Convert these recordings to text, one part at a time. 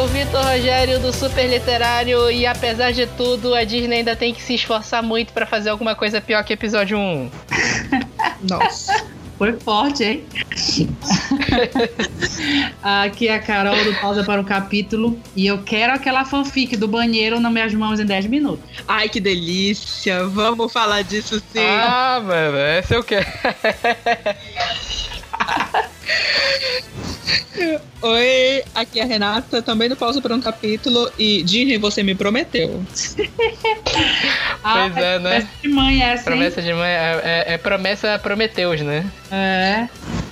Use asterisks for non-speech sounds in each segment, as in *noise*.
é o Vitor Rogério do Super Literário e apesar de tudo, a Disney ainda tem que se esforçar muito para fazer alguma coisa pior que episódio 1. *laughs* Nossa. Foi forte, hein? *laughs* Aqui é a Carol do Pausa para o Capítulo. E eu quero aquela fanfic do banheiro nas minhas mãos em 10 minutos. Ai, que delícia. Vamos falar disso sim. Ah, mano, essa eu quero. *laughs* Oi, aqui é a Renata, também do Pausa para um Capítulo. E Disney, você me prometeu. *laughs* Pois é, né? Promessa de mãe essa, hein? Promessa de mãe é, é- é promessa Prometeus, né? É.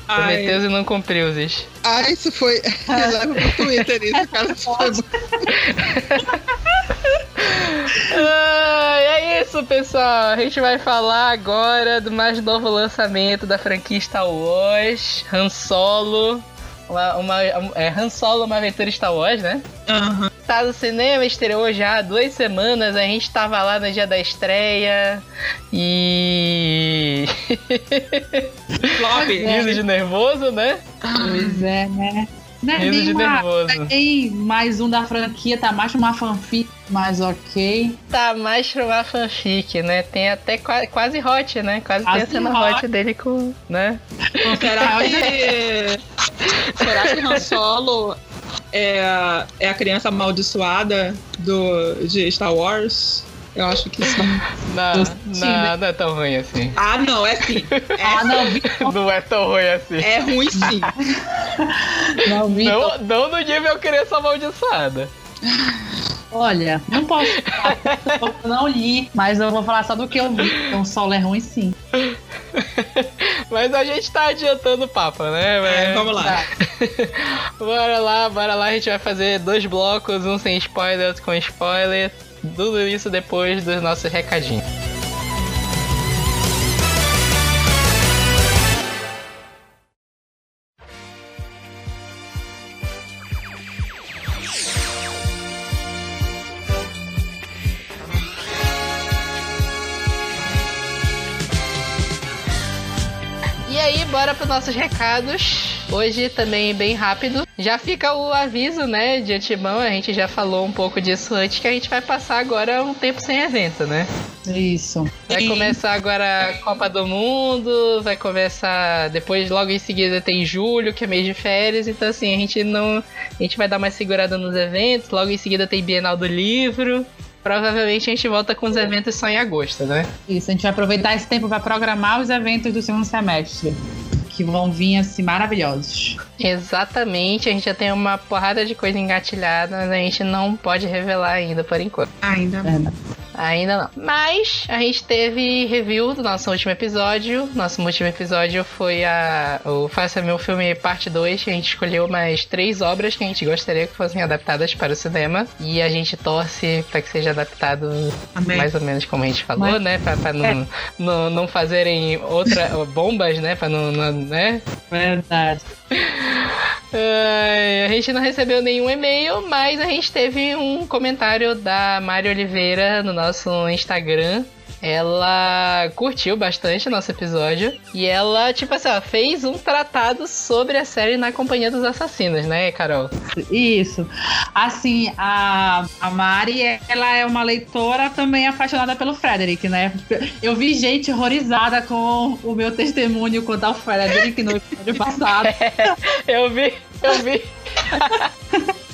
Prometeus e não cumpriu, Zis. Ah, isso foi. *laughs* Leva pro Twitter isso, cara. Isso foi. *laughs* Ah, é isso, pessoal. A gente vai falar agora do mais novo lançamento da franquia Star Wars, Han Solo. Uma, uma, é, Han Solo, uma aventura Star Wars, né? Aham. Tá no cinema, estreou já há duas semanas. A gente tava lá no dia da estreia. E. Flop. *laughs* Rindo de nervoso, né? Pois é, né? É Rindo nem de uma- nervoso. Tem mais um da franquia, tá mais uma fanfic, mas ok. Tá mais pra uma fanfic, né? Tem até qua- quase hot, né? Quase, tem a cena hot. hot dele com. né? Será que. Será que Han Solo é, é a criança amaldiçoada do, de Star Wars? Eu acho que sim. Não, Sim, não, né? não é tão ruim assim. Ah, não, é sim. *laughs* Ah, não vi, Não é tão ruim assim. É ruim sim. *laughs* não vi. Não, não no nível criança amaldiçoada. Olha, não posso falar, *laughs* eu não li, mas eu vou falar só do que eu vi. Então, solo é ruim sim. Mas a gente tá adiantando o papo, né? É, vamos lá. bora lá, bora lá. A gente vai fazer dois blocos, um sem spoiler, outro com spoiler. Tudo isso depois dos nossos recadinhos. E aí, bora para nossos recados. Hoje também bem rápido. Já fica o aviso, né, de antemão. A gente já falou um pouco disso antes, que a gente vai passar agora um tempo sem evento, né? Isso. Vai começar agora a Copa do Mundo, vai começar depois, logo em seguida tem julho, que é mês de férias, então assim, a gente não. A gente vai dar uma segurada nos eventos, logo em seguida tem Bienal do Livro. Provavelmente a gente volta com os eventos só em agosto, né? Isso, a gente vai aproveitar esse tempo para programar os eventos do segundo semestre. Que vão vir assim maravilhosos. Exatamente, a gente já tem uma porrada de coisa engatilhada, mas a gente não pode revelar ainda por enquanto. Ainda. Verdade. Ainda não. Mas a gente teve review do nosso último episódio. Nosso último episódio foi a o Faça Meu Filme Parte 2, que a gente escolheu mais três obras que a gente gostaria que fossem adaptadas para o cinema. E a gente torce para que seja adaptado Amém. mais ou menos como a gente falou, Mas- né? Pra não, não, não fazerem outra bombas, né? Pra não, não- né? Verdade. *laughs* A gente não recebeu nenhum e-mail, mas a gente teve um comentário da Mari Oliveira no nosso Instagram. Ela curtiu bastante o nosso episódio e ela, tipo assim, ó, fez um tratado sobre a série Na Companhia dos Assassinos, né, Carol? Isso. Assim, a, a Mari, ela é uma leitora também apaixonada pelo Frederick, né? Eu vi gente horrorizada com o meu testemunho quanto ao Frederick no episódio passado. *laughs* Eu vi, eu vi.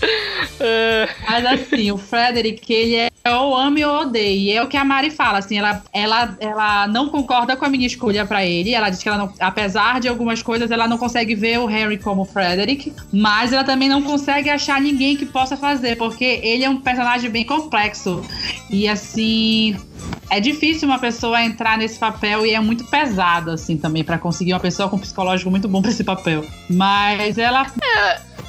*laughs* Mas assim, o Frederick, ele é ou ame ou. E é o que a Mari fala, assim, ela, ela, ela não concorda com a minha escolha pra ele. Ela diz que ela não, apesar de algumas coisas, ela não consegue ver o Harry como Frederick. Mas ela também não consegue achar ninguém que possa fazer, porque ele é um personagem bem complexo. E assim. É difícil uma pessoa entrar nesse papel e é muito pesado, assim, também, pra conseguir uma pessoa com psicológico muito bom pra esse papel. Mas ela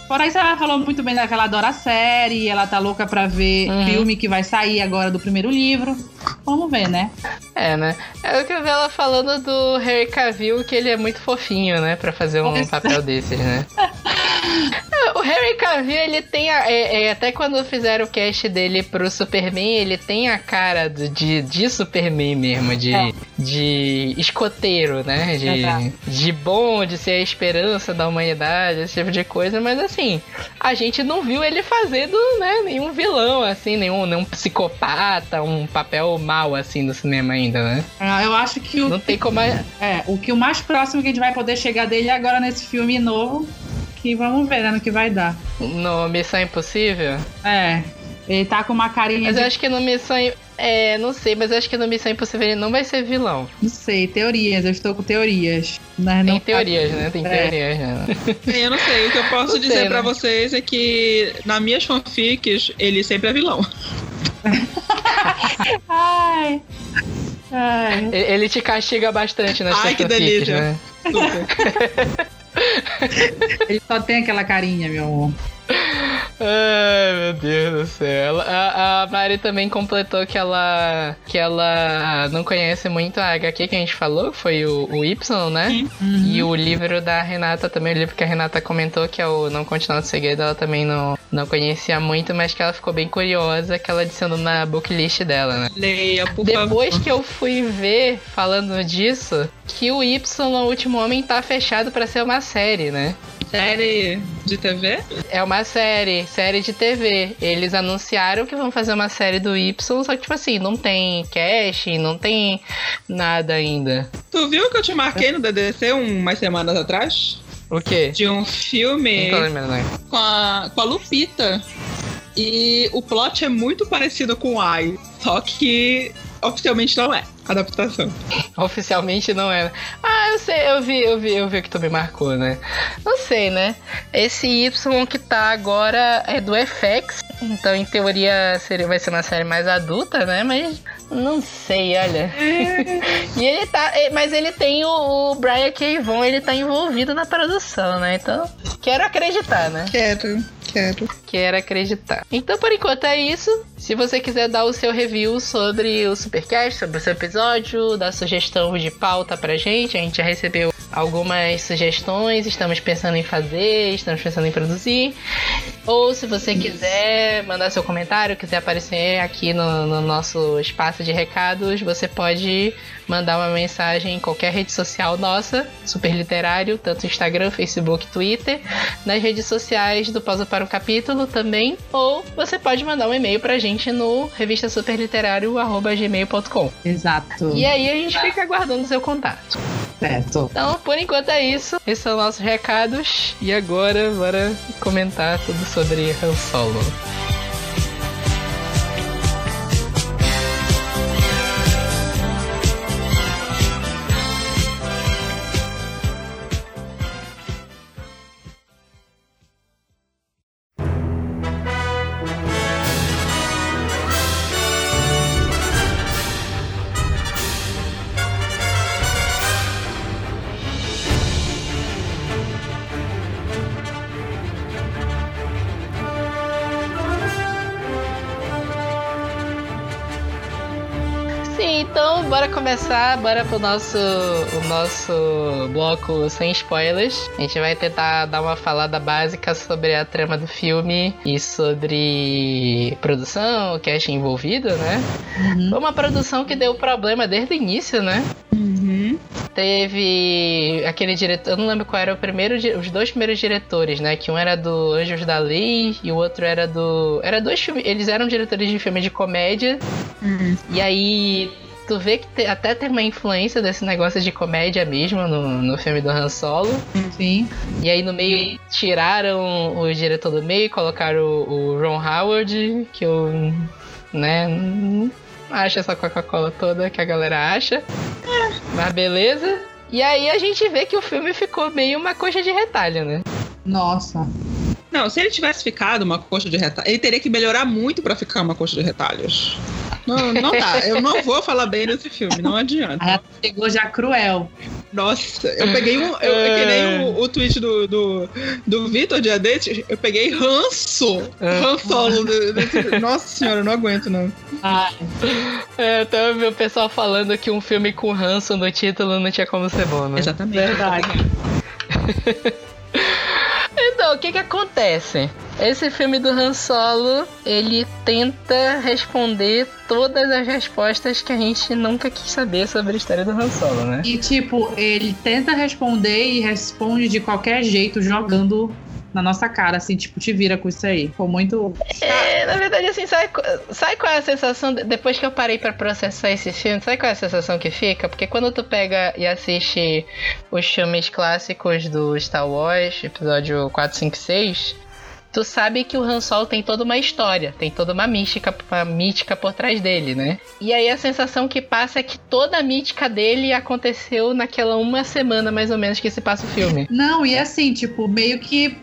Fora isso, ela falou muito bem daquela adora a série, ela tá louca pra ver Uhum. filme que vai sair agora do primeiro livro. Vamos ver, né? é, né? Eu que vi ela falando do Harry Cavill que ele é muito fofinho, né? Pra fazer um é. papel desses, né? É, *laughs* O Harry Cavill, ele tem a, é, é, até quando fizeram o cast dele pro Superman, ele tem a cara do, de, de Superman mesmo, de, É. de escoteiro, né? De, de bom, de ser a esperança da humanidade, esse tipo de coisa, mas assim, a gente não viu ele fazendo, né, nenhum vilão, assim, nenhum, nenhum psicopata, um papel mal, assim, no cinema ainda, né? Ah, Eu acho que o, Não tem como... a- é, o que o mais próximo que a gente vai poder chegar dele é agora nesse filme novo. Que vamos ver né, no que vai dar. No Missão Impossível? É. Ele tá com uma carinha Mas de. eu acho que no Missão... É, não sei, mas acho que no Missão Impossível ele não vai ser vilão. Não sei, teorias. Eu estou com teorias. Mas Tem não teorias, né? Tem É. teorias, né? Eu não sei, o que eu posso Não dizer sei, pra né? vocês é que nas minhas fanfics ele sempre é vilão. *laughs* Ai. Ai. Ele te castiga bastante nas Ai, suas que fanfics, delícia. né? *laughs* Ele só tem aquela carinha, meu amor. Ai, meu Deus do céu. A, a Mari também completou que ela que ela não conhece muito a HQ que a gente falou, que foi o, o Y, né? Sim. E o livro da Renata também, o livro que a Renata comentou, que é o Não Continuar do Segredo, ela também não, não conhecia muito, mas que ela ficou bem curiosa, que ela adicionou na booklist dela, né? Leia, por Depois favor. que eu fui ver, falando disso, que o Y, o Último Homem, tá fechado pra ser uma série, né? Série de TV? É uma série, série de TV. Eles anunciaram que vão fazer uma série do Y, só que, tipo assim, não tem casting, não tem nada ainda. Tu viu que eu te marquei no DDC umas semanas atrás? O quê? De um filme com a, com a Lupita. E o plot é muito parecido com o Ai, só que oficialmente não é adaptação. Oficialmente não é. Ah, eu sei, eu vi, eu vi, eu vi o que tu me marcou, né? Não sei, né? Esse Y que tá agora é do FX, então em teoria seria, vai ser uma série mais adulta, né? Mas não sei, olha. *laughs* e ele tá. Mas ele tem o, o Brian K. Vaughan, ele tá envolvido na produção, né? Então, quero acreditar, né? Quero, quero. Quero acreditar. Então, por enquanto é isso. Se você quiser dar o seu review sobre o Supercast, sobre o seu episódio, dar sugestão de pauta pra gente, a gente já recebeu algumas sugestões, estamos pensando em fazer, estamos pensando em produzir. Ou se você quiser mandar seu comentário, quiser aparecer aqui no, no nosso espaço de recados, você pode mandar uma mensagem em qualquer rede social nossa, Super Literário, tanto Instagram, Facebook, Twitter, nas redes sociais do Pausa para um Capítulo também, ou você pode mandar um e-mail pra gente no revistasuperliterário.gmail.com. Exato. E aí a gente fica aguardando seu contato. Certo. Então, por enquanto é isso. Esses são nossos recados. E agora, bora comentar tudo sobre Han Solo. Começar, bora pro nosso, o nosso bloco sem spoilers. A gente vai tentar dar uma falada básica sobre a trama do filme e sobre produção, cast envolvido, né? Uhum. Foi uma produção que deu problema desde o início, né? Uhum. Teve aquele diretor, eu não lembro qual era o primeiro, os dois primeiros diretores, né? Que um era do Anjos da Lei e o outro era do, era dois filmes, eles eram diretores de filme de comédia. Uhum. E aí tu vê que te- até tem uma influência desse negócio de comédia mesmo no, no filme do Han Solo. Sim. E aí no meio tiraram o diretor do meio, colocaram o, o Ron Howard, que eu, né, não acho essa Coca-Cola toda que a galera acha. Mas beleza. E aí a gente vê que o filme ficou meio uma coxa de retalho, né? Nossa. Não, se ele tivesse ficado uma coxa de retalhos, ele teria que melhorar muito pra ficar uma coxa de retalhos. Não, não dá. Eu não vou falar bem desse filme, não adianta. Ela chegou já cruel. Nossa, eu peguei um. Eu, eu que nem o, o tweet do, do, do Vitor Diadete, eu peguei ranço. Ah. Solo. de- desse- Nossa senhora, eu não aguento, não. Ai, É, então eu vi o pessoal falando que um filme com Hanson no título não tinha como ser bom, né? Exatamente. verdade. *laughs* Então, o que que acontece? Esse filme do Han Solo, ele tenta responder todas as respostas que a gente nunca quis saber sobre a história do Han Solo, né? E, tipo, ele tenta responder e responde de qualquer jeito, jogando na nossa cara, assim, tipo, te vira com isso aí. Ficou muito. É, na verdade, assim, sabe, sabe qual é a sensação? Depois que eu parei pra processar esse filme, sabe qual é a sensação que fica? Porque quando tu pega e assiste os filmes clássicos do Star Wars, episódio 4, 5, 6, tu sabe que o Han Solo tem toda uma história, tem toda uma mística, uma mítica por trás dele, né? E aí a sensação que passa é que toda a mítica dele aconteceu naquela uma semana mais ou menos que se passa o filme. Não, e assim, tipo, meio que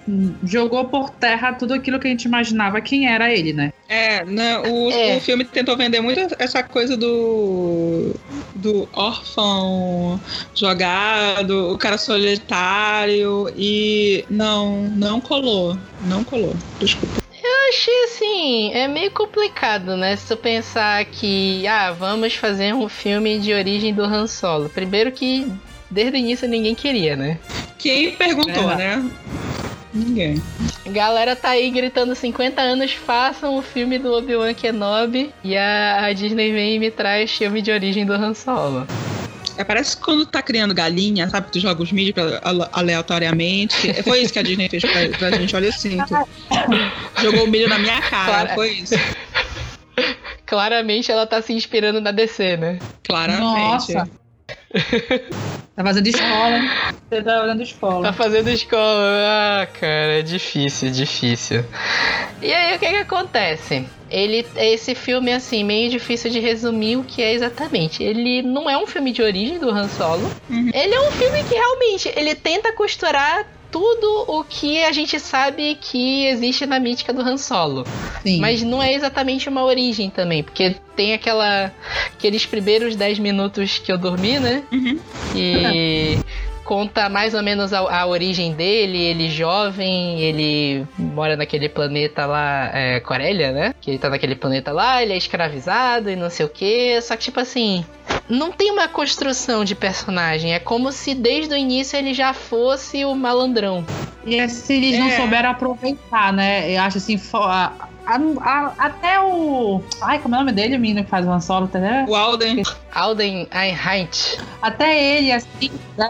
jogou por terra tudo aquilo que a gente imaginava quem era ele, né? É, né, o, É. o filme tentou vender muito essa coisa do do órfão jogado, o cara solitário e não, não colou, não colou. Desculpa. Eu achei assim, é meio complicado, né? Se tu pensar que, ah, vamos fazer um filme de origem do Han Solo. Primeiro que desde o início ninguém queria, né? Quem perguntou, Verdade. né? Ninguém. A galera tá aí gritando 50 anos, façam o filme do Obi-Wan Kenobi. E a, a Disney vem e me traz filme de origem do Han Solo. É, parece que quando tá criando galinha, sabe? Tu joga os mídias aleatoriamente. Foi isso que a Disney fez pra, pra gente, olha assim. tu Jogou o milho na minha cara, Claro. foi isso. Claramente ela tá se inspirando na DC, né? Claramente. Nossa. Tá fazendo escola, hein? Você tá fazendo Tá escola. fazendo escola. Ah, cara, é difícil, difícil. E aí, o que que acontece? Ele, esse filme, é, assim, meio difícil de resumir o que é exatamente. Ele não é um filme de origem do Han Solo. Uhum. Ele é um filme que realmente, ele tenta costurar tudo o que a gente sabe que existe na mítica do Han Solo. Sim. Mas não é exatamente uma origem também, porque tem aquela aqueles primeiros 10 minutos que eu dormi, né? Uhum. E *laughs* conta mais ou menos a, a origem dele, ele jovem, ele mora naquele planeta lá, é, Corélia, né? Que ele tá naquele planeta lá, ele é escravizado e não sei o que. Só que, tipo assim, não tem uma construção de personagem. É como se desde o início ele já fosse o malandrão. E assim, eles não É. souberam aproveitar, né? Eu acho assim, a- a- a- até o. Ai, como é o nome dele, o menino que faz o Solo, tá O Alden. Alden Einheit. Até ele, assim, né,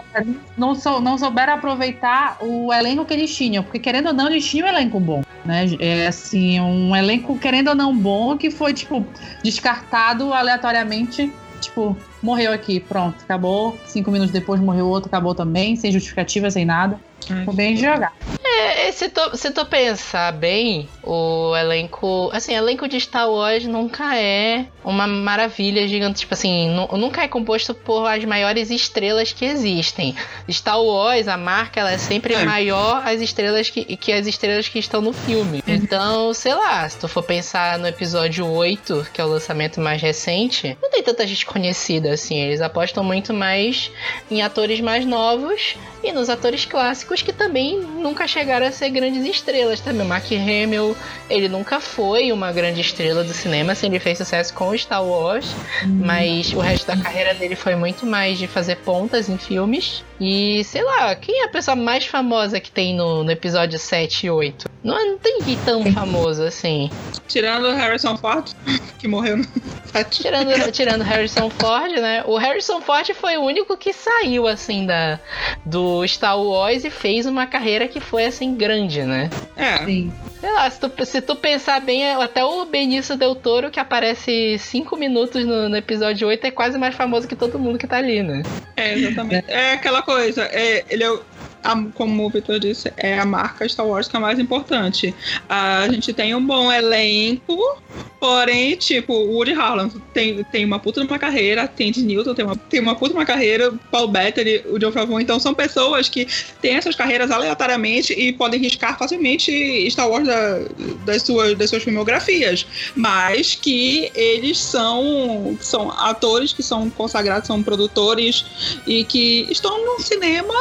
não, sou, não souberam aproveitar o elenco que eles tinham. Porque, querendo ou não, eles tinham um elenco bom, né? É, assim, um elenco, querendo ou não, bom, que foi, tipo, descartado aleatoriamente. Tipo, morreu aqui, pronto, acabou. Cinco minutos depois morreu outro, acabou também, sem justificativa, sem nada. Foi bem jogado. É, se tu, se tu pensar bem, o elenco. Assim, elenco de Star Wars nunca é uma maravilha gigante. Tipo assim, nu- nunca é composto por as maiores estrelas que existem. Star Wars, a marca, ela é sempre É. maior as estrelas que, que as estrelas que estão no filme. Então, sei lá, se tu for pensar no episódio 8, que é o lançamento mais recente, não tem tanta gente conhecida assim. Eles apostam muito mais em atores mais novos e nos atores clássicos que também nunca chegaram a ser grandes estrelas também. O Mark Hamill, ele nunca foi uma grande estrela do cinema, assim, ele fez sucesso com Star Wars, mas o resto da carreira dele foi muito mais de fazer pontas em filmes. E, sei lá, quem é a pessoa mais famosa que tem no, no episódio 7 e 8? Não, não tem ninguém tão famoso assim. Tirando o Harrison Ford, *laughs* que morreu no. Tirando, tirando Harrison Ford, né? O Harrison Ford foi o único que saiu, assim, da, do Star Wars e fez uma carreira que foi, assim, grande, né? É. Sim. Sei lá, se tu, se tu pensar bem, até o Benício Del Toro, que aparece 5 minutos no, no episódio 8, é quase mais famoso que todo mundo que tá ali, né? É, exatamente. É aquela coisa, é, ele é, o- a- como o Victor disse, é a marca Star Wars que é a mais importante. A gente tem um bom elenco, porém, tipo, Woody Harlan tem, tem uma puta de uma carreira, Tandy Newton tem uma, tem uma puta de uma carreira, Paul Bettany, o John Favreau, então são pessoas que têm essas carreiras aleatoriamente e podem riscar facilmente Star Wars da- das, suas, das suas filmografias, mas que eles são, são atores que são consagrados, são produtores e que estão no cinema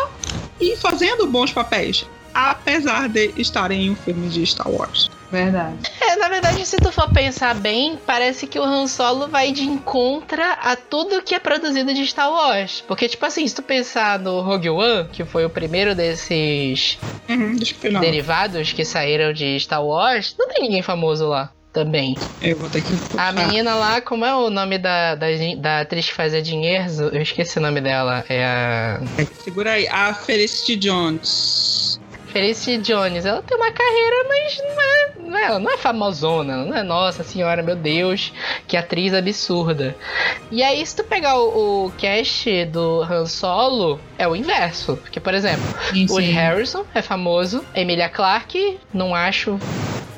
e fazendo bons papéis, apesar de estarem em um filme de Star Wars. Verdade. É, na verdade, se tu for pensar bem, parece que o Han Solo vai de encontro a tudo que é produzido de Star Wars. Porque, tipo assim, se tu pensar no Rogue One, que foi o primeiro desses Uhum, derivados que saíram de Star Wars, não tem ninguém famoso lá também. Eu vou ter que. A menina lá, como é o nome da, da, da atriz que fazia dinheiro? Eu esqueci o nome dela. É a. Segura aí. A Felicity Jones. Felicity Jones, ela tem uma carreira, mas não é, não é, não é famosona, não é nossa senhora, meu Deus, que atriz absurda. E aí, se tu pegar o, o cast do Han Solo, é o inverso. Porque, por exemplo, Sim, sim. Harrison é famoso, Emilia Clarke, não acho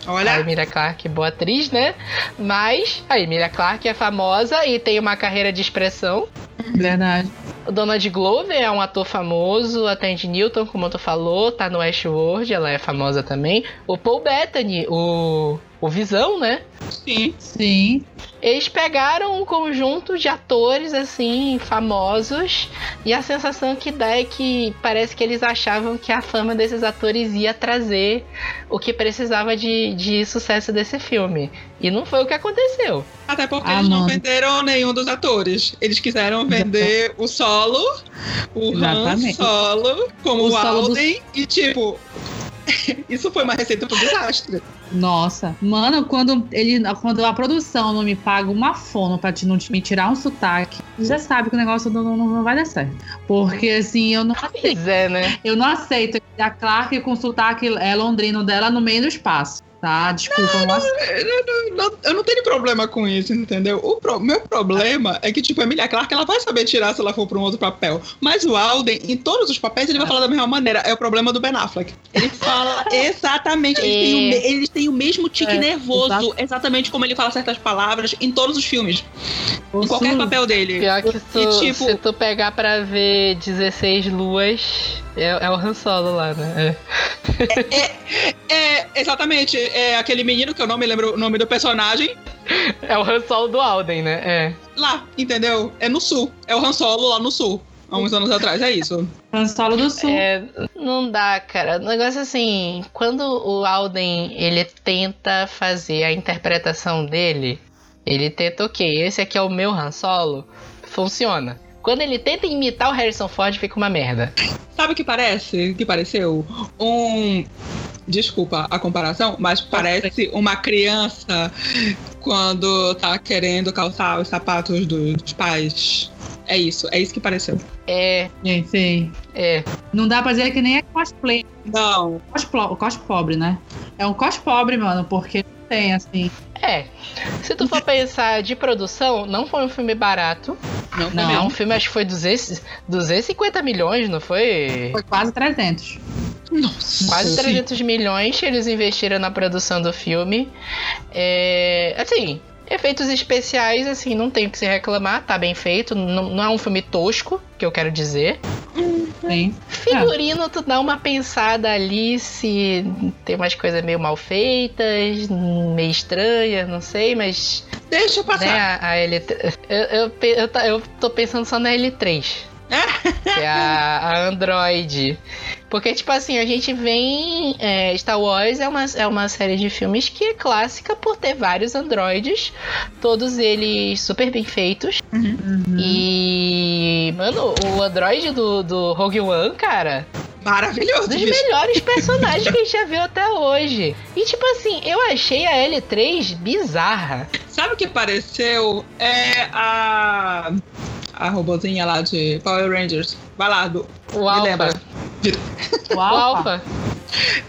a Olha. Emilia Clarke boa atriz, né? Mas a Emilia Clarke é famosa e tem uma carreira de expressão. Verdade. O Donald Glover é um ator famoso, a Tandy Newton, como tu falou, tá no Westworld, ela é famosa também. O Paul Bettany, o, o Visão, né? Sim. Sim. Eles pegaram um conjunto de atores, assim, famosos, e a sensação que dá é que parece que eles achavam que a fama desses atores ia trazer o que precisava de, de sucesso desse filme. E não foi o que aconteceu. Até porque Ah, eles não mano. venderam nenhum dos atores. Eles quiseram vender o solo, o Han. Solo, como O o, solo do- Alden, e tipo. *laughs* Isso foi uma receita pro desastre. Nossa. Mano, quando, ele, quando a produção não me paga uma fono pra te, não te- me tirar um sotaque, já sabe que o negócio não, não, não vai dar certo. Porque assim, eu não aceito. É, né? Eu não aceito a Clark com o sotaque é, londrino dela no meio do espaço. Tá? Desculpa, eu não. Eu não, eu não tenho problema com isso, entendeu? O pro- meu problema é que, tipo, a Emilia Clarke, ela vai saber tirar se ela for pra um outro papel. Mas o Alden, em todos os papéis, ele vai falar da mesma maneira. É o problema do Ben Affleck. Ele fala *laughs* exatamente. Eles, têm, o, me- eles têm o mesmo tique É, nervoso, exato. exatamente como ele fala certas palavras em todos os filmes. Em qualquer papel dele. Pior que tu, E, tipo- se tu pegar pra ver 16 luas, é, é o Han Solo lá, né? É, exatamente. É aquele menino que eu não me lembro o nome do personagem. É, é o Han Solo do Alden, né? É. Lá, entendeu? É no sul. É o Han Solo lá no sul. Há uns anos atrás, é isso. Han Solo do Sul. É, não dá, cara. O negócio é assim, quando o Alden ele tenta fazer a interpretação dele, ele tenta, ok, esse aqui é o meu Han Solo, funciona. Quando ele tenta imitar o Harrison Ford, fica uma merda. Sabe o que parece? Que pareceu? Um. Desculpa a comparação, mas parece uma criança quando tá querendo calçar os sapatos dos pais. É isso, é isso que pareceu. É, Sim, sim. é. Não dá pra dizer que nem é cosplay. Não. Cos, cos pobre, né? É um cos pobre, mano, porque tem, assim. É. Se tu for pensar de produção, não foi um filme barato. Não, Não. É um filme, acho que foi 200, 250 milhões, não foi? Foi quase 300. Nossa. Quase 300 milhões que eles investiram na produção do filme. É, assim, efeitos especiais, assim, não tem o que se reclamar, tá bem feito. Não, não é um filme tosco, que eu quero dizer. Sim. Figurino, tu dá uma pensada ali se tem umas coisas meio mal feitas, meio estranhas, não sei, mas. Deixa eu Né, passar. a, a L3. Eu, eu, eu, eu tô pensando só na L3. que é a, a Android. Porque, tipo assim, a gente vem. é, Star Wars é uma, é uma série de filmes que é clássica por ter vários androides, todos eles super bem feitos. Uhum. E. Mano, o android do, do Rogue One, cara, Maravilhoso. dos bicho. melhores *laughs* personagens que a gente já viu até hoje. E, tipo assim, eu achei a L3 bizarra. Sabe o que pareceu? É a. A robozinha lá de Power Rangers. Vai lá, do. O Me Alpha. lembra? O. Alpha.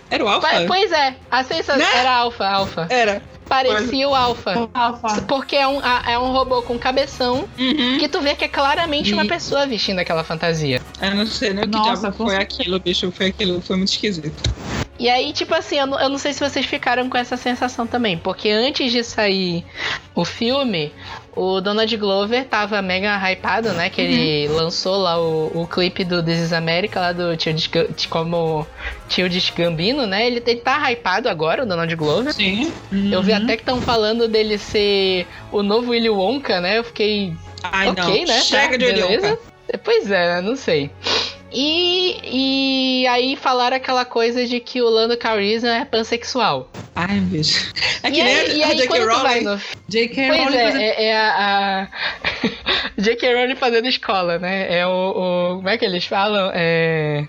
Era o Alpha? Pa- Pois é, a sensação Né? era Alpha, Alpha. Era. Parecia o Alpha. O Alpha. Porque é um, a- é um robô com cabeção Uhum. que tu vê que é claramente uma E- pessoa vestindo aquela fantasia. Eu não sei nem o que Nossa, foi aquilo, bicho. Foi aquilo. Foi muito esquisito. E aí, tipo assim, eu não, eu não sei se vocês ficaram com essa sensação também, porque antes de sair o filme, o Donald Glover tava mega hypado, né? Que ele lançou lá o, o clipe do This is America, lá do Tio Dis- como Tio Gambino, né? Ele, ele tá hypado agora, o Donald Glover. Sim. Eu vi Uhum. até que estão falando dele ser o novo Willy Wonka, né? Eu fiquei Ai, ok, não. né? Chega Tá, de beleza. Olhonca. Pois é, não sei. E, e aí falaram aquela coisa de que o Lando Calrissian é pansexual. Ai, bicho. É que e nem aí, a, e a aí J.K. Rowling. no J.K. Pois Rowling fazendo- é, é, é a, a... *laughs* J.K. Rowling fazendo escola, né? É o, o- Como é que eles falam? É.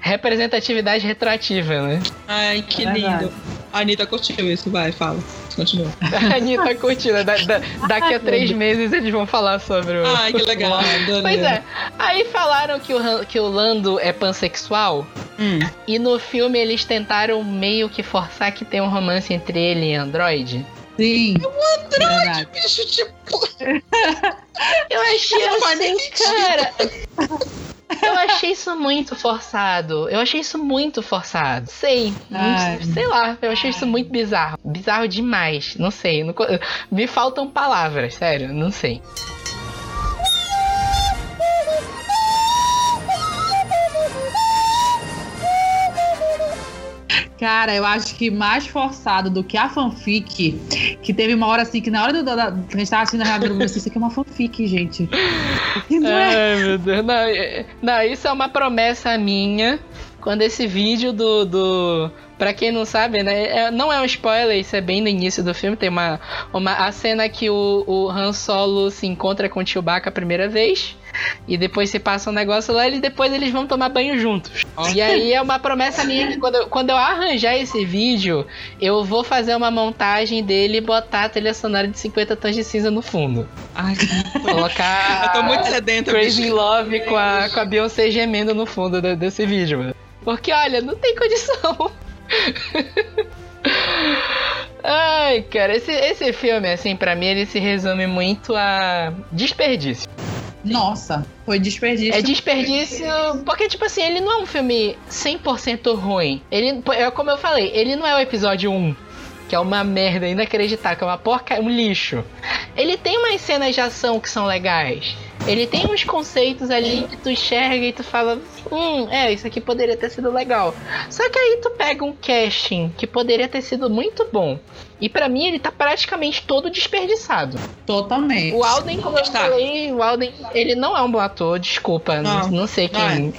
Representatividade retroativa, né? Ai, que É lindo. A Anitta curtiu isso, vai, fala. Continua. *laughs* A Anitta curtindo. Da, da- daqui a três meses eles vão falar sobre o. Ai, que legal. adorei. Pois é. Aí falaram que o, que o Lando é pansexual. Hum. E no filme eles tentaram meio que forçar que tem um romance entre ele e Android. Sim. É verdade. Bicho, tipo. *laughs* Eu achei assim, cara. *laughs* Eu achei isso muito forçado. Eu achei isso muito forçado. Sei. Ai. sei lá. Eu achei isso muito bizarro. Bizarro demais. Não sei. não me faltam palavras, sério. Não sei. Cara, eu acho que mais forçado do que a fanfic, que teve uma hora assim, que na hora do, da, que a gente tava assistindo a regra do isso aqui é uma fanfic, gente. Não é. Ai, meu Deus. Não, é- não, isso é uma promessa minha. Quando esse vídeo do. do pra quem não sabe, né? é- não é um spoiler, isso é bem no início do filme. Tem uma. uma a cena que o, o Han Solo se encontra com o Chewbacca a primeira vez. E depois se passa um negócio lá e depois eles vão tomar banho juntos. E aí é uma promessa minha que quando eu, quando eu arranjar esse vídeo, eu vou fazer uma montagem dele e botar a trilha sonora de 50 tons de cinza no fundo. Ai, Colocar. eu tô muito sedenta, Crazy bicho. Love com a, com a Beyoncé gemendo no fundo de- desse vídeo, mano. Porque, olha, não tem condição. *laughs* Ai, cara, esse, esse filme, assim, pra mim, ele se resume muito a desperdício. Nossa, foi desperdício. É desperdício, porque, tipo assim, ele não é um filme 100% ruim. Ele, é como eu falei, ele não é o episódio 1, que é uma merda inacreditável, que é uma porca, um lixo. Ele tem umas cenas de ação que são legais. Ele tem uns conceitos ali que tu enxerga e tu fala, hum, é, isso aqui poderia ter sido legal. Só que aí tu pega um casting que poderia ter sido muito bom. E pra mim ele tá praticamente todo desperdiçado. Totalmente. O Alden, como eu Tá. falei, o Alden, ele não é um bom ator, desculpa, não, Não, não sei não quem.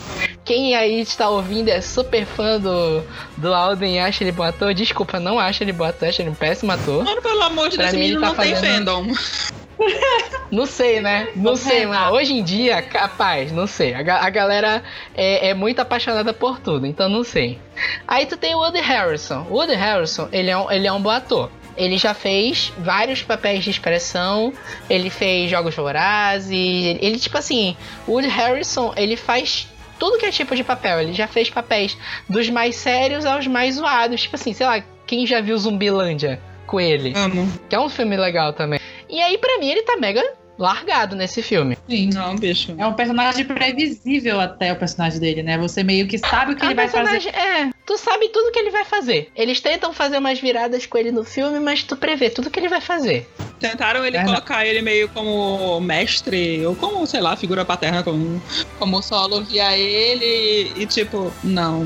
Quem aí está ouvindo é super fã do, do Alden e acha ele bom ator, desculpa, não acho ele bom ator, acho ele um péssimo ator. Mano, pelo amor de Pra Deus, mim, ele menino tá não tem fazendo- fandom. *laughs* Não sei, né? Não sei, rezar. mano. Hoje em dia, capaz, não sei. A, a galera é, é muito apaixonada por tudo, então não sei. Aí tu tem o Woody Harrison. O Woody Harrison, ele é um, ele é um bom ator. Ele já fez vários papéis de expressão, ele fez Jogos Vorazes, ele, ele, tipo assim, o Woody Harrison, ele faz tudo que é tipo de papel. Ele já fez papéis dos mais sérios aos mais zoados. Tipo assim, sei lá, quem já viu Zumbilândia com ele? Amo. Que é um filme legal também. E aí, pra mim, ele tá mega largado nesse filme. Sim. Não, bicho. É um personagem previsível até o personagem dele, né? Você meio que sabe o que É ele vai fazer. personagem- É, tu sabe tudo que ele vai fazer. Eles tentam fazer umas viradas com ele no filme, mas tu prevê tudo que ele vai fazer. Tentaram ele Verdade. colocar ele meio como mestre, ou como, sei lá, figura paterna, como, como o solo via ele e tipo, não.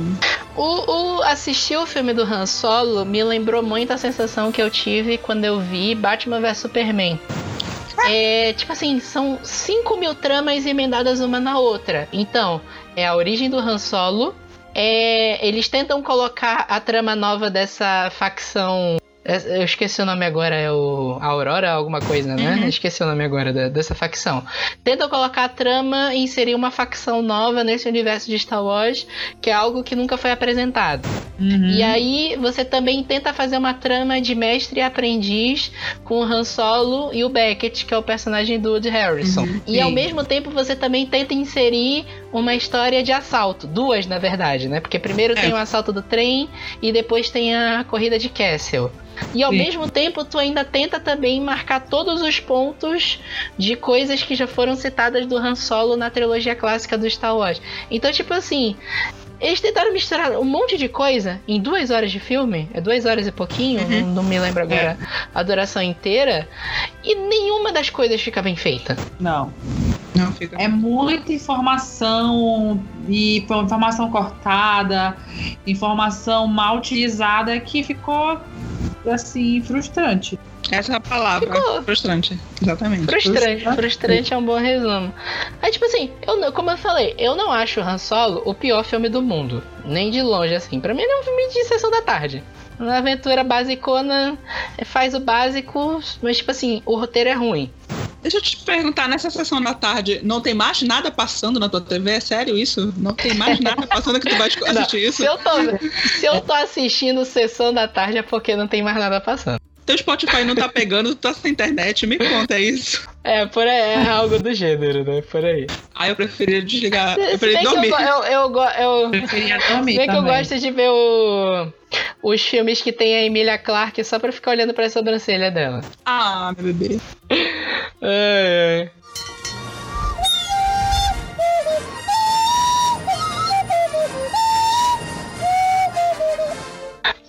O, o assistir o filme do Han Solo me lembrou muito a sensação que eu tive quando eu vi Batman vs Superman. É, tipo assim, são 5 mil tramas emendadas uma na outra. Então, é a origem do Han Solo. É, eles tentam colocar a trama nova dessa facção. É, Eu esqueci o nome agora, é o Aurora, alguma coisa, né? Uhum. Esqueci o nome agora da- dessa facção. Tentam colocar a trama e inserir uma facção nova nesse universo de Star Wars, que é algo que nunca foi apresentado. Uhum. E aí você também tenta fazer uma trama de mestre e aprendiz com o Han Solo e o Beckett, que é o personagem do Woody Harrison. Uhum, e ao mesmo tempo você também tenta inserir uma história de assalto, duas na verdade, né? Porque primeiro É. tem o assalto do trem e depois tem a corrida de Castle. E ao Sim. mesmo tempo tu ainda tenta também marcar todos os pontos de coisas que já foram citadas do Han Solo na trilogia clássica do Star Wars. Então, tipo assim, eles tentaram misturar um monte de coisa em duas horas de filme, é duas horas e pouquinho, Uhum. não, não me lembro agora a duração inteira, e nenhuma das coisas fica bem feita. Não. Não fica. É muita informação e informação cortada, informação mal utilizada que ficou assim, frustrante. Essa é a palavra. Ficou. Frustrante. Exatamente. Frustrante, frustrante é um bom resumo. Aí, tipo assim, eu, como eu falei, eu não acho Han Solo o pior filme do mundo. Nem de longe, assim. Pra mim, ele é um filme de sessão da tarde. Uma aventura basicona, faz o básico, mas, tipo assim, o roteiro é ruim. Deixa eu te perguntar, nessa sessão da tarde, não tem mais nada passando na tua TV? É sério isso? Não tem mais nada passando que tu vai Não, assistir isso? se, eu tô, se eu tô assistindo sessão da tarde é porque não tem mais nada passando. Teu Spotify não tá pegando, tu tá sem internet, me conta, é isso? É, por aí, é algo do gênero, né? Por aí. Ah, eu preferia desligar, eu preferia bem que eu, dormir. eu, eu, go- eu, Preferia dormir se bem que eu gosto de ver o, os filmes que tem a Emilia Clarke só pra ficar olhando pra sobrancelha dela. Ah, meu bebê. Ai, ai.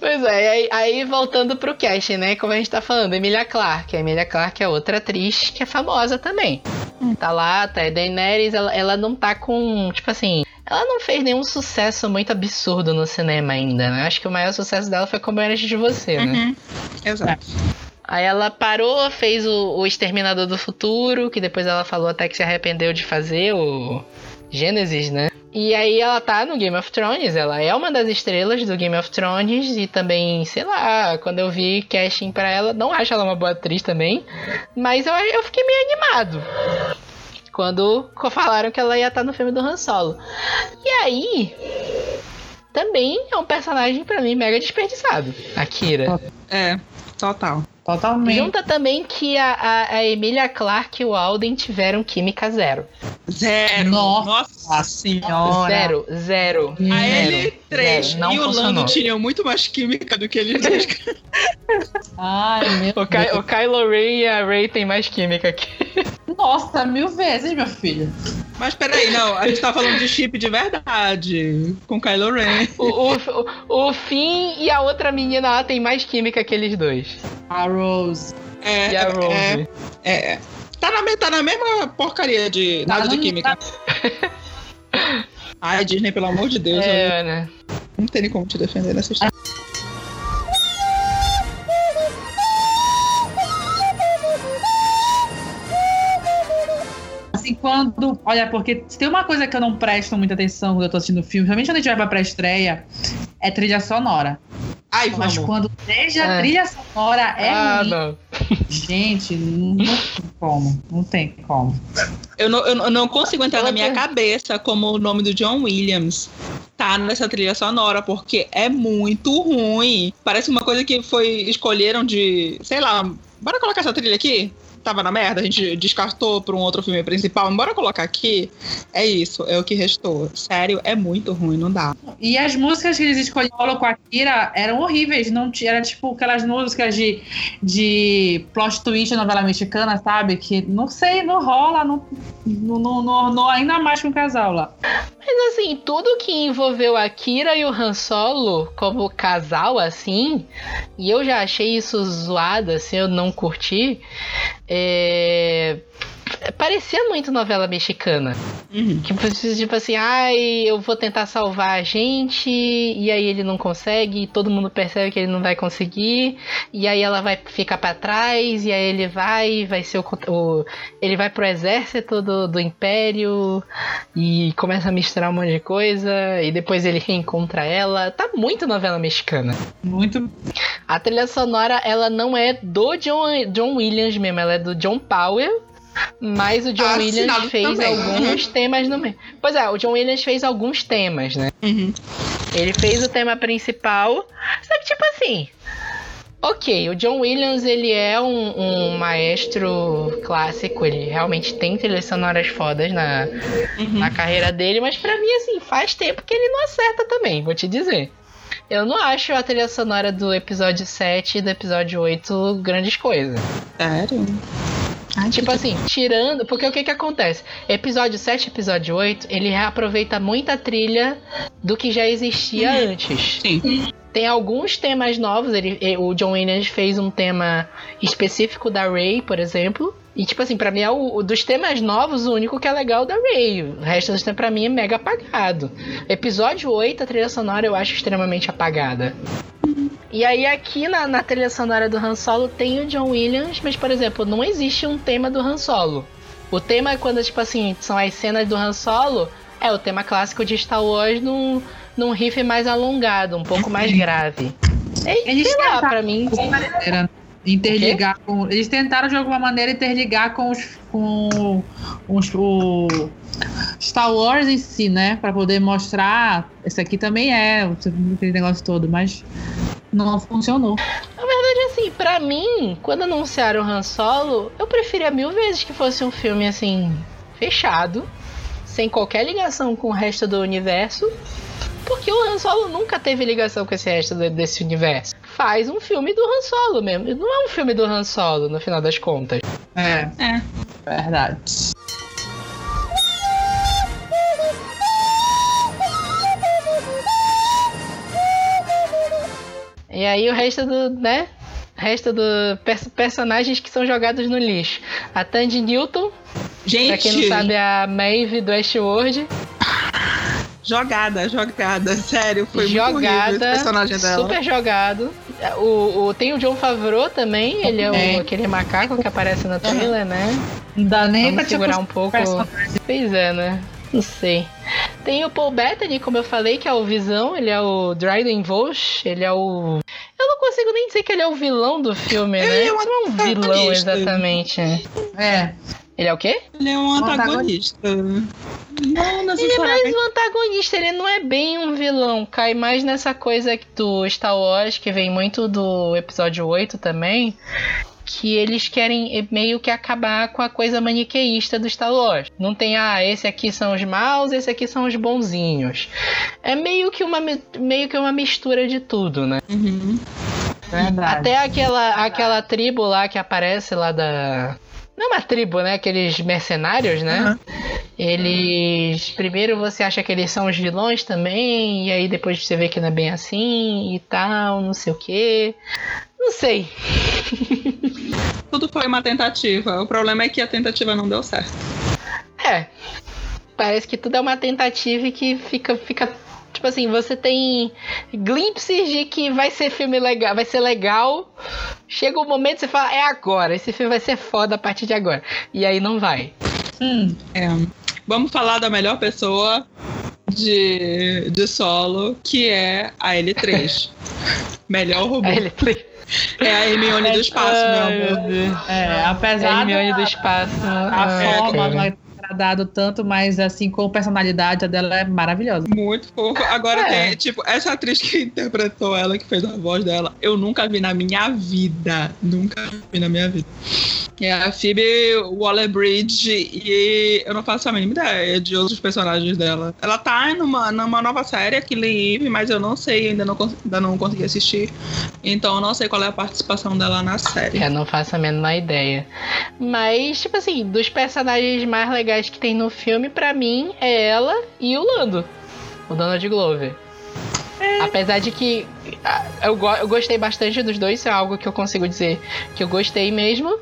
Pois é, aí, aí voltando pro cast, né? Como a gente tá falando, Emilia Clarke. A Emilia Clarke é outra atriz que é famosa também. Tá lá, tá Daenerys, ela, ela não tá com, tipo assim, ela não fez nenhum sucesso muito absurdo no cinema ainda, né? Acho que o maior sucesso dela foi Como Era de Você, né? Uhum. Exato. Aí ela parou, fez o, o Exterminador do Futuro, que depois ela falou até que se arrependeu de fazer o Gênesis, né? E aí ela tá no Game of Thrones, ela é uma das estrelas do Game of Thrones e também, sei lá, quando eu vi casting pra ela, não acho ela uma boa atriz também, mas eu, eu fiquei meio animado. Quando falaram que ela ia estar no filme do Han Solo. E aí, também é um personagem pra mim mega desperdiçado, a Kira. É, total. Totalmente. Junta também que a, a, a Emilia Clarke e o Alden tiveram química zero. Zero. Nossa senhora. Zero, zero. A zero, L3 zero. Não e o. Lando tinham muito mais química do que eles dois. Ai, meu O, Ky- o Kylo Ren e a Rey tem mais química aqui. Nossa, mil vezes, meu filho. Mas peraí, não, a gente tá falando de chip de verdade. Com Kylo Ren. O, o, o, Finn e a outra menina lá tem mais química que eles dois. A Rose. É, E a é, Rose. é, é. Tá na, me- tá na mesma porcaria de Tá nada de química. Ai, Disney, pelo amor de Deus, É, né? não tem nem como te defender nessa história. Assim, quando. Olha, porque se tem uma coisa que eu não presto muita atenção quando eu tô assistindo filme, principalmente quando a gente vai pra pré-estreia, é trilha sonora. Ai, Mas vamos. quando seja É. trilha sonora é ah, ruim. não. *laughs* Gente, não tem como. Não tem como. Eu não, eu não- consigo entrar na minha cabeça como o nome do John Williams tá nessa trilha sonora, porque é muito ruim. Parece uma coisa que foi. Escolheram de. Sei lá, bora colocar essa trilha aqui? Tava na merda, a gente descartou pra um outro filme principal. Bora colocar aqui. É isso, é o que restou. Sério, é muito ruim, não dá. E as músicas que eles escolheram com a Kira eram horríveis. Não tinha, era tipo aquelas músicas de, de plot twist novela mexicana, sabe? Que não sei, não rola, não, não, não, não, não- ainda mais com o casal lá. Mas assim, tudo que envolveu a Kira e o Han Solo como casal, assim, e eu já achei isso zoado, assim, eu não curti, é... Parecia muito novela mexicana. Uhum. Que, tipo assim, ai, eu vou tentar salvar a gente, e aí ele não consegue, e todo mundo percebe que ele não vai conseguir, e aí ela vai ficar pra trás, e aí ele vai, vai ser o. o- ele vai pro exército do, do Império, e começa a misturar um monte de coisa, e depois ele reencontra ela. Tá muito novela mexicana. Muito. A trilha sonora, ela não é do John, John Williams mesmo, ela é do John Powell. Mas o John Tá Williams fez também. alguns temas no meio. Pois é, o John Williams fez alguns temas, né? Uhum. Ele fez o tema principal. Só que, tipo assim. Ok, o John Williams ele é um, um maestro clássico, ele realmente tem trilhas sonoras fodas na, Uhum. na carreira dele, mas pra mim, assim, faz tempo que ele não acerta também, vou te dizer. Eu não acho a trilha sonora do episódio 7 e do episódio 8 grandes coisas. Sério? Ai, Tipo assim, tirando. Porque o que que acontece? Episódio 7 e episódio 8, ele reaproveita muita trilha do que já existia Uhum. antes. Sim. Tem alguns temas novos. Ele, o John Williams fez um tema específico da Ray, por exemplo. E, tipo assim, pra mim é o, o dos temas novos, o único que é legal da Ray. O resto dos temas pra mim é mega apagado. Episódio 8, a trilha sonora eu acho extremamente apagada. E aí aqui na, na trilha sonora do Han Solo tem o John Williams, mas, por exemplo, não existe um tema do Han Solo. O tema é quando, tipo assim, são as cenas do Han Solo, é o tema clássico de Star Wars num, num riff mais alongado, um pouco mais grave. Eles sei lá, pra mim... maneira interligar com. Eles tentaram de alguma maneira interligar com os. com os, o Star Wars em si, né? Pra poder mostrar. Esse aqui também é, aquele negócio todo, mas não funcionou. Na verdade, assim, pra mim, quando anunciaram Han Solo, eu preferia mil vezes que fosse um filme, assim, fechado, sem qualquer ligação com o resto do universo, porque o Han Solo nunca teve ligação com esse resto de- desse universo. Faz um filme do Han Solo mesmo. Não é um filme do Han Solo, no final das contas. É, É. verdade. E aí o resto do, né? O resto do pers- personagens que são jogados no lixo. A Tandy Newton, Gente, pra quem não sabe, é a Maeve do Westworld. Jogada, jogada. Sério, foi muito horrível esse jogada, personagem dela. super jogado. O, o- tem o John Favreau também, ele é o- É. aquele macaco que aparece na trailer, né? Não dá nem Vamos pra segurar um pouco. Pois é, né? Não sei. Tem o Paul Bettany, como eu falei, que é o Visão, ele é o Dryden Vosch, ele é o... Eu não consigo nem dizer que ele é o vilão do filme, né? Ele é um não é um vilão exatamente. É. Ele é o quê? Ele é um antagonista. Não Ele é mais um antagonista, ele não é bem um vilão. Cai mais nessa coisa do Star Wars, que vem muito do episódio 8 também. Que eles querem meio que acabar com a coisa maniqueísta do Star Wars. Não tem, ah, esse aqui são os maus, esse aqui são os bonzinhos. É meio que uma, meio que uma mistura de tudo, né? Uhum. Verdade. Até aquela, aquela tribo lá que aparece lá da. Não é uma tribo, né? Aqueles mercenários, né? Aham. Eles. Primeiro você acha que eles são os vilões também, e aí depois você vê que não é bem assim e tal, não sei o quê. Não sei. *laughs* Tudo foi uma tentativa. O problema é que a tentativa não deu certo. É. Parece que tudo é uma tentativa e que fica. fica Tipo assim, você tem glimpses de que vai ser filme legal, vai ser legal. Chega o momento que você fala, é agora, esse filme vai ser foda a partir de agora. E aí não vai. Hum, É. Vamos falar da melhor pessoa de, de solo, que é a L3. *laughs* melhor robô. Aí ele. É a Hermione do espaço, Ai, meu amor. É, apesar Hermione da, do espaço. a Ah, forma é agradado tanto, mas assim, com personalidade, a dela é maravilhosa. Muito fofo. Agora, É. tem, tipo, essa atriz que interpretou ela, que fez a voz dela, eu nunca vi na minha vida. Nunca vi na minha vida. É a Phoebe Waller-Bridge e eu não faço a mínima ideia de outros personagens dela. Ela tá numa, numa nova série, Killing Eve, mas eu não sei, ainda não, ainda não consegui assistir. Então eu não sei qual é a participação dela na série. Eu não faço a menor ideia. Mas, tipo assim, dos personagens mais legais que tem no filme, pra mim, é ela e o Lando. O Donald Glover. Apesar de que eu, go- eu gostei bastante dos dois, isso é algo que eu consigo dizer que eu gostei mesmo.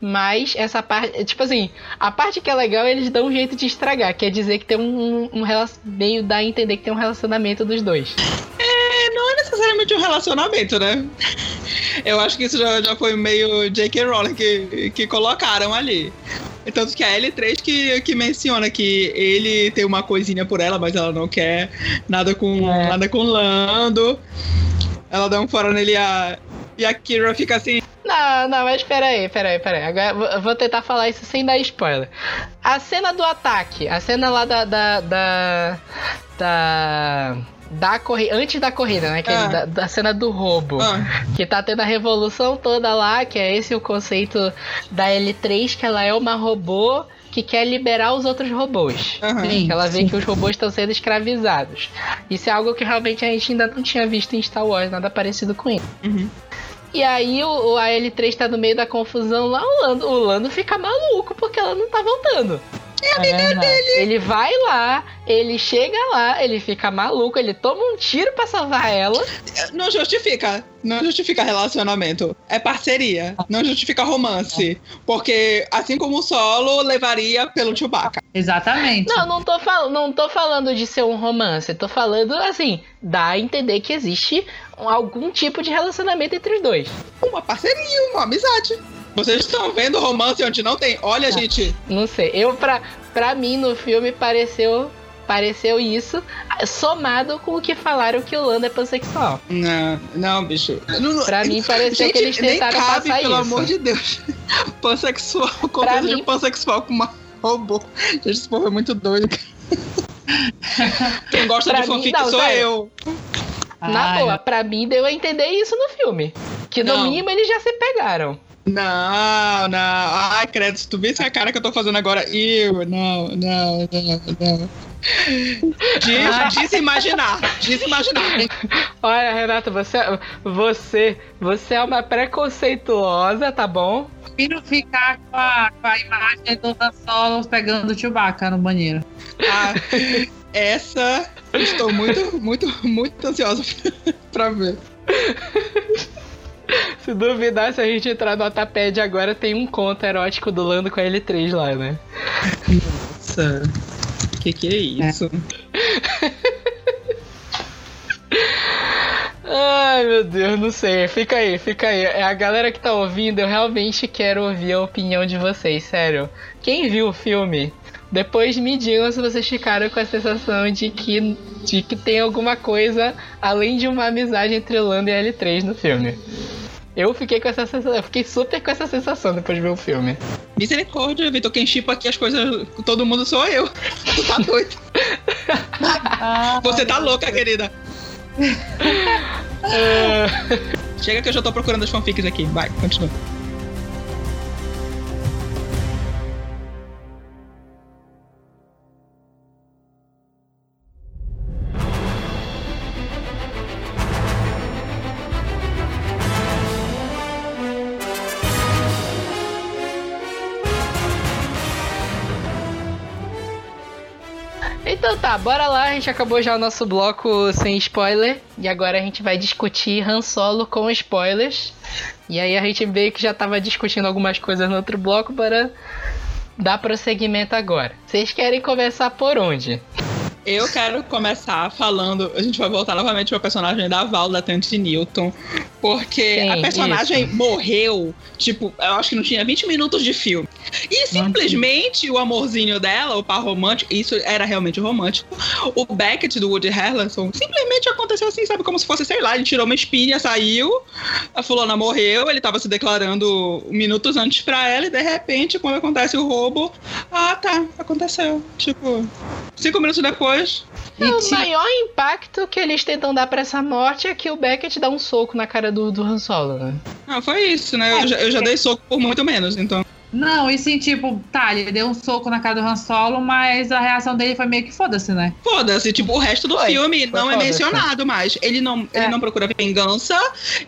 Mas essa parte, tipo assim, a parte que é legal eles dão um jeito de estragar, quer dizer que tem um, um meio dá a entender que tem um relacionamento dos dois. É, não é necessariamente um relacionamento, né? Eu acho que isso já, já foi meio J.K. Rowling que, que colocaram ali. Tanto que a L3 que, que menciona que ele tem uma coisinha por ela, mas ela não quer nada com, É. nada com Lando. Ela dá um fora nele e a, e a Kira fica assim. Não, não, mas peraí, peraí, peraí. Agora vou tentar falar isso sem dar spoiler. A cena do ataque, a cena lá da. da. da. da, da corrida. Antes da corrida, né? Que é Ah. da, da cena do roubo. Ah, Que tá tendo a revolução toda lá, que é esse o conceito da L3, que ela é uma robô que quer liberar os outros robôs. aham. Sim. Que ela vê sim. que os robôs estão sendo escravizados. Isso é algo que realmente a gente ainda não tinha visto em Star Wars, nada parecido com isso. Uhum. E aí o, o- a L3 tá no meio da confusão lá, o Lando, o Lando fica maluco porque ela não tá voltando. É verdade. Ele vai lá, ele chega lá, ele fica maluco, ele toma um tiro pra salvar ela. Não justifica. Não justifica relacionamento. É parceria. Não justifica romance. Porque, assim como o solo levaria pelo Chewbacca. Exatamente. Não, não tô, fal não tô falando de ser um romance. Tô falando, assim, dá a entender que existe um- algum tipo de relacionamento entre os dois. Uma parceria, uma amizade. Vocês estão vendo romance onde não tem. Olha, gente. Não sei. Eu, pra, pra mim, no filme, pareceu. Pareceu isso, somado com o que falaram que o Lando é pansexual. Não, não, bicho. Não, não- Pra mim, pareceu Gente, que eles nem tentaram cabe, passar pelo isso. amor de Deus. *laughs* Pansexual, contexto mim- de pansexual com uma robô. Gente, esse povo é muito doido. *laughs* Quem gosta Pra de mim, fanfic não, sou sério. eu. Na Ai, boa, pra mim deu a entender isso no filme. Que no Não. mínimo eles já se pegaram. Não, não. Ai, credo, se tu visse a cara que eu tô fazendo agora. Eu, não, não, não, não. Diz, desimaginar, desimaginar. Olha, Renata, você, você, você é uma preconceituosa, tá bom? Prefiro ficar com a, com a imagem do Han Solo pegando o Chewbacca no banheiro. Ah, essa estou muito, muito, muito ansiosa pra ver. *laughs* Se duvidar, se a gente entrar no Otapad agora, tem um conto erótico do Lando com a L3 lá, né? Nossa, que que é isso? *laughs* Ai, meu Deus, não sei. Fica aí, fica aí. É a galera que tá ouvindo, eu realmente quero ouvir a opinião de vocês, sério. Quem viu o filme, depois me digam se vocês ficaram com a sensação de que, de que tem alguma coisa além de uma amizade entre o Lando e a L3 no filme. Eu fiquei com essa sensação, eu fiquei super com essa sensação depois de ver o filme. Misericórdia, Vitor, quem chipa aqui as coisas, todo mundo sou eu. Tu *laughs* tá doido. Você tá louca, querida. *laughs* Chega que eu já tô procurando as fanfics aqui. Vai, continua. Tá, bora lá, a gente acabou já o nosso bloco sem spoiler. E agora a gente vai discutir Han Solo com spoilers. E aí a gente veio que já tava discutindo algumas coisas no outro bloco para dar prosseguimento agora. Vocês querem começar por onde? Eu quero começar falando. A gente vai voltar novamente pro personagem da Val, da Tante Newton. Porque Sim, a personagem isso. morreu, tipo, eu acho que não tinha 20 minutos de filme. E simplesmente o amorzinho dela, o par romântico, isso era realmente romântico. O Beckett do Woody Harrelson simplesmente aconteceu assim, sabe? Como se fosse, sei lá, ele tirou uma espinha, saiu, a fulana morreu, ele tava se declarando minutos antes pra ela, e de repente, quando acontece o roubo, ah tá, aconteceu. Tipo, cinco minutos depois, E o tinha- maior impacto que eles tentam dar pra essa morte é que o Beckett dá um soco na cara do, do Han Solo, né? Ah, foi isso, né? Eu já, eu já dei soco por muito menos, então. Não, e sim, tipo, tá, ele deu um soco na cara do Han Solo, mas a reação dele foi meio que foda-se, né? Foda-se, tipo, o resto do Foi, filme foi não é mencionado mais. Ele não, ele É. não procura vingança,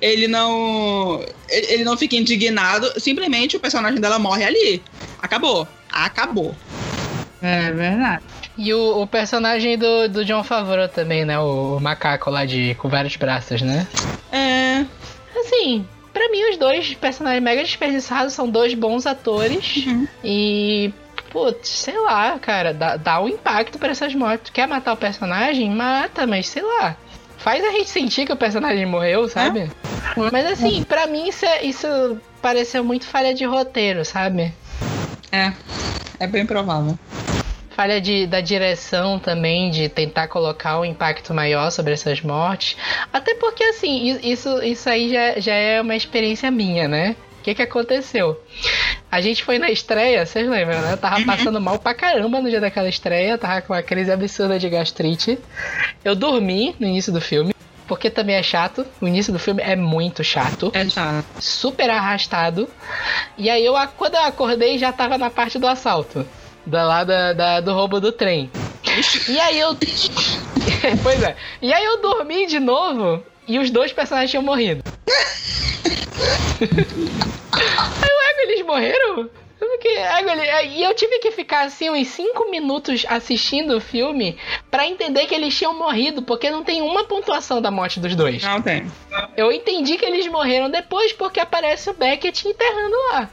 ele não. Ele, ele não fica indignado. Simplesmente o personagem dela morre ali. Acabou. Acabou. É verdade. E o, o personagem do, do John Favreau também, né? O, o macaco lá de com vários braços, né? É. Assim, pra mim os dois personagens mega desperdiçados são dois bons atores. Uhum. E, putz, sei lá, cara, dá, dá um impacto pra essas mortes. Tu quer matar o personagem? Mata, mas sei lá. Faz a gente sentir que o personagem morreu, sabe? Mas assim, pra mim isso, é- isso pareceu muito falha de roteiro, sabe? É. É bem provável. Falha de, da direção também, de tentar colocar um impacto maior sobre essas mortes. Até porque, assim, isso, isso aí já, já é uma experiência minha, né? O que, que aconteceu? A gente foi na estreia, vocês lembram, né? Eu tava passando mal pra caramba no dia daquela estreia, tava com uma crise absurda de gastrite. Eu dormi no início do filme, porque também é chato. O início do filme é muito chato É chato. super arrastado. E aí eu, quando eu acordei, já tava na parte do assalto. Da lá da, da- do roubo do trem. E aí eu. *laughs* pois é. E aí eu dormi de novo e os dois personagens tinham morrido. *laughs* aí, ué, eles morreram? Eu fiquei, E eu tive que ficar assim uns 5 minutos assistindo o filme para entender que eles tinham morrido, porque não tem uma pontuação da morte dos dois. Não tem. Eu entendi que eles morreram depois porque aparece o Beckett enterrando lá.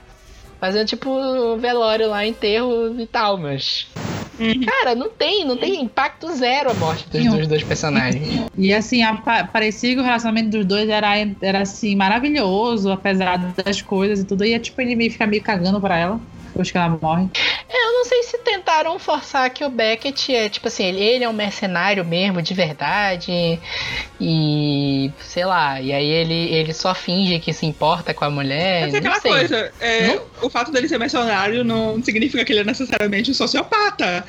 Fazendo tipo velório lá, enterro e tal, mas. Uhum. Cara, não tem, não tem impacto zero a morte dos, dos dois personagens. E assim, a, parecia que o relacionamento dos dois era, era assim, maravilhoso, apesar das coisas e tudo. E tipo, ele meio fica meio cagando pra ela depois que ela morre. É, eu não sei se tentaram forçar que o Beckett é, tipo assim, ele, ele é um mercenário mesmo, de verdade. E. sei lá, e aí ele, ele só finge que se importa com a mulher. Mas é aquela sei. coisa, é, o fato dele ser mercenário não significa que ele é necessariamente um sociopata.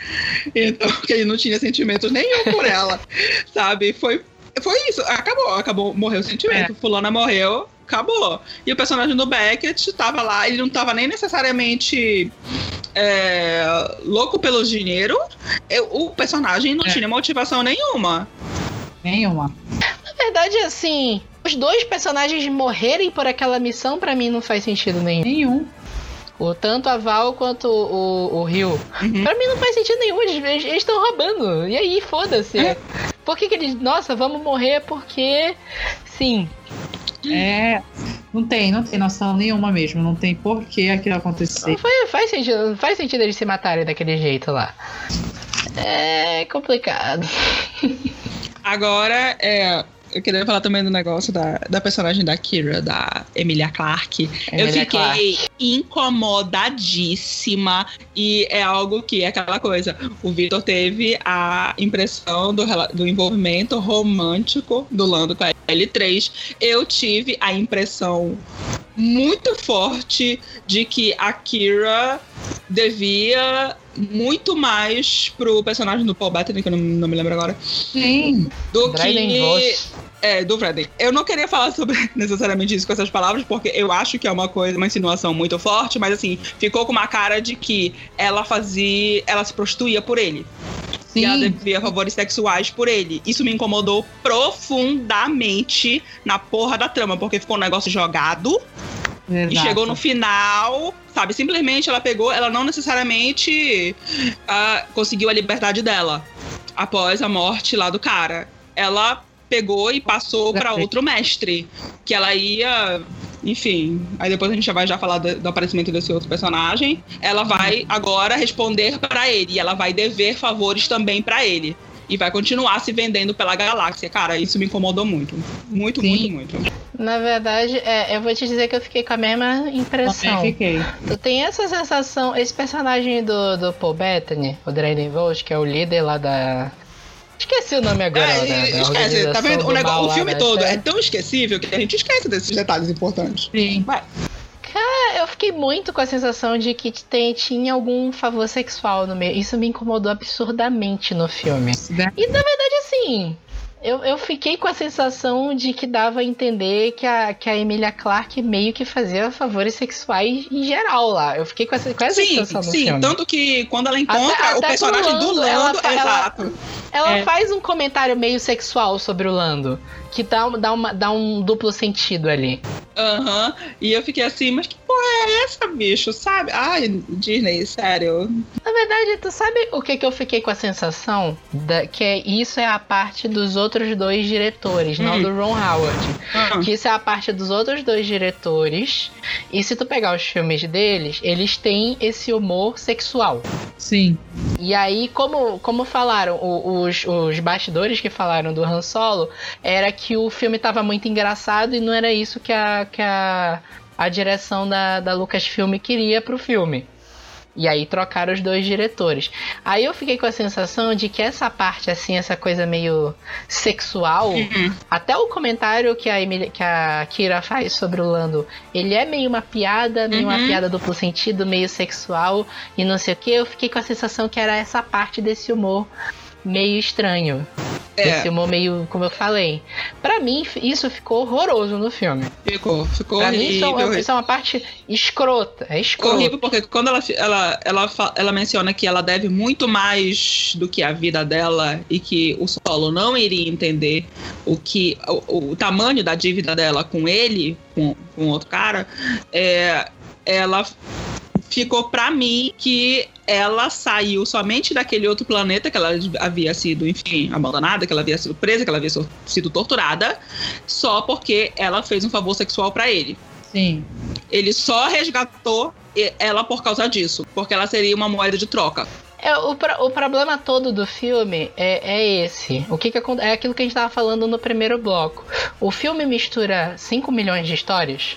Então, *laughs* que ele não tinha sentimentos nenhum por ela. *laughs* sabe? Foi foi isso, acabou, acabou, morreu o sentimento. É. Fulana morreu, acabou. E o personagem do Beckett tava lá, ele não tava nem necessariamente é, louco pelo dinheiro. Eu, o personagem não é. tinha motivação nenhuma. Nenhuma. Na verdade, assim, os dois personagens morrerem por aquela missão, para mim, não faz sentido nenhum. Nenhum. O, tanto a Val quanto o, o, Rio. Uhum. Pra mim não faz sentido nenhum, eles estão roubando. E aí, foda-se. É. Por que, que eles. Nossa, vamos morrer porque. Sim. É. Não tem, não tem noção nenhuma mesmo. Não tem por que aquilo acontecer. Não faz, faz, sentido, faz sentido eles se matarem daquele jeito lá. É complicado. Agora, é, eu queria falar também do negócio da, da personagem da Kira, da Emilia Clarke. Eu fiquei Clarke. incomodadíssima e é algo que é aquela coisa. O Victor teve a impressão do, do envolvimento romântico do Lando com a L3. Eu tive a impressão muito forte de que a Kira devia muito mais pro personagem do Paul Bettany, que eu não, não me lembro agora. Sim. Do que. É, do Freddy. Eu não queria falar sobre *laughs* necessariamente isso com essas palavras, porque eu acho que é uma coisa, uma insinuação muito forte, mas assim, ficou com uma cara de que ela fazia. Ela se prostituía por ele. Sim. E ela devia favores sexuais por ele. Isso me incomodou profundamente na porra da trama, porque ficou um negócio jogado. Exato. E chegou no final, sabe? Simplesmente ela pegou, ela não necessariamente uh, conseguiu a liberdade dela após a morte lá do cara. Ela pegou e passou para outro mestre, que ela ia enfim, aí depois a gente já vai já falar do, do aparecimento desse outro personagem. Ela vai agora responder para ele e ela vai dever favores também para ele e vai continuar se vendendo pela galáxia. Cara, isso me incomodou muito. Muito, Sim. muito, muito. Na verdade, é, eu vou te dizer que eu fiquei com a mesma impressão. Também fiquei. Tu tem essa sensação, esse personagem do, do Paul Bettany, o Draden Volt, que é o líder lá da, Esqueci o nome agora. É, da esquece, tá vendo? O, negócio, o filme todo é tão esquecível que a gente esquece desses detalhes importantes. Sim. Vai. Cara, eu fiquei muito com a sensação de que tem, tinha algum favor sexual no meio. Isso me incomodou absurdamente no filme. E na verdade, assim, eu, eu fiquei com a sensação de que dava a entender que a, que a Emilia Clarke meio que fazia favores sexuais em geral lá. Eu fiquei com essa, com essa sim, sensação sim, filme. Tanto que quando ela encontra até, o até personagem Lando, do Lando, ela, exato. Ela, ela é. faz um comentário meio sexual sobre o Lando que dá, dá, uma, dá um duplo sentido ali. Aham. Uhum. E eu fiquei assim, mas que porra é essa, bicho? Sabe? Ai, Disney, sério. Na verdade, tu sabe o que, que eu fiquei com a sensação? Da, que é, isso é a parte dos outros dois diretores, hum. não do Ron Howard. Uhum. Que isso é a parte dos outros dois diretores. E se tu pegar os filmes deles, eles têm esse humor sexual. Sim. E aí, como, como falaram, os, os bastidores que falaram do Han Solo, era que o filme estava muito engraçado e não era isso que a, que a, a direção da, da Lucasfilm queria pro filme. E aí trocaram os dois diretores. Aí eu fiquei com a sensação de que essa parte, assim, essa coisa meio sexual, uhum. até o comentário que a, que a Kira faz sobre o Lando, ele é meio uma piada, meio uhum. uma piada duplo sentido, meio sexual e não sei o que. Eu fiquei com a sensação que era essa parte desse humor meio estranho. É. Esse humor meio, como eu falei. Para mim, isso ficou horroroso no filme. Ficou, ficou pra horrível. Mim, isso, é uma, isso é uma parte escrota. É escrota. Horrível, porque quando ela, ela, ela, ela menciona que ela deve muito mais do que a vida dela e que o solo não iria entender o que o, o tamanho da dívida dela com ele, com, com outro cara, é, ela ficou pra mim que ela saiu somente daquele outro planeta que ela havia sido, enfim, abandonada, que ela havia sido presa, que ela havia sido torturada, só porque ela fez um favor sexual para ele. Sim. Ele só resgatou ela por causa disso, porque ela seria uma moeda de troca. É, o, o problema todo do filme é, é esse. O que, que é aquilo que a gente estava falando no primeiro bloco. O filme mistura 5 milhões de histórias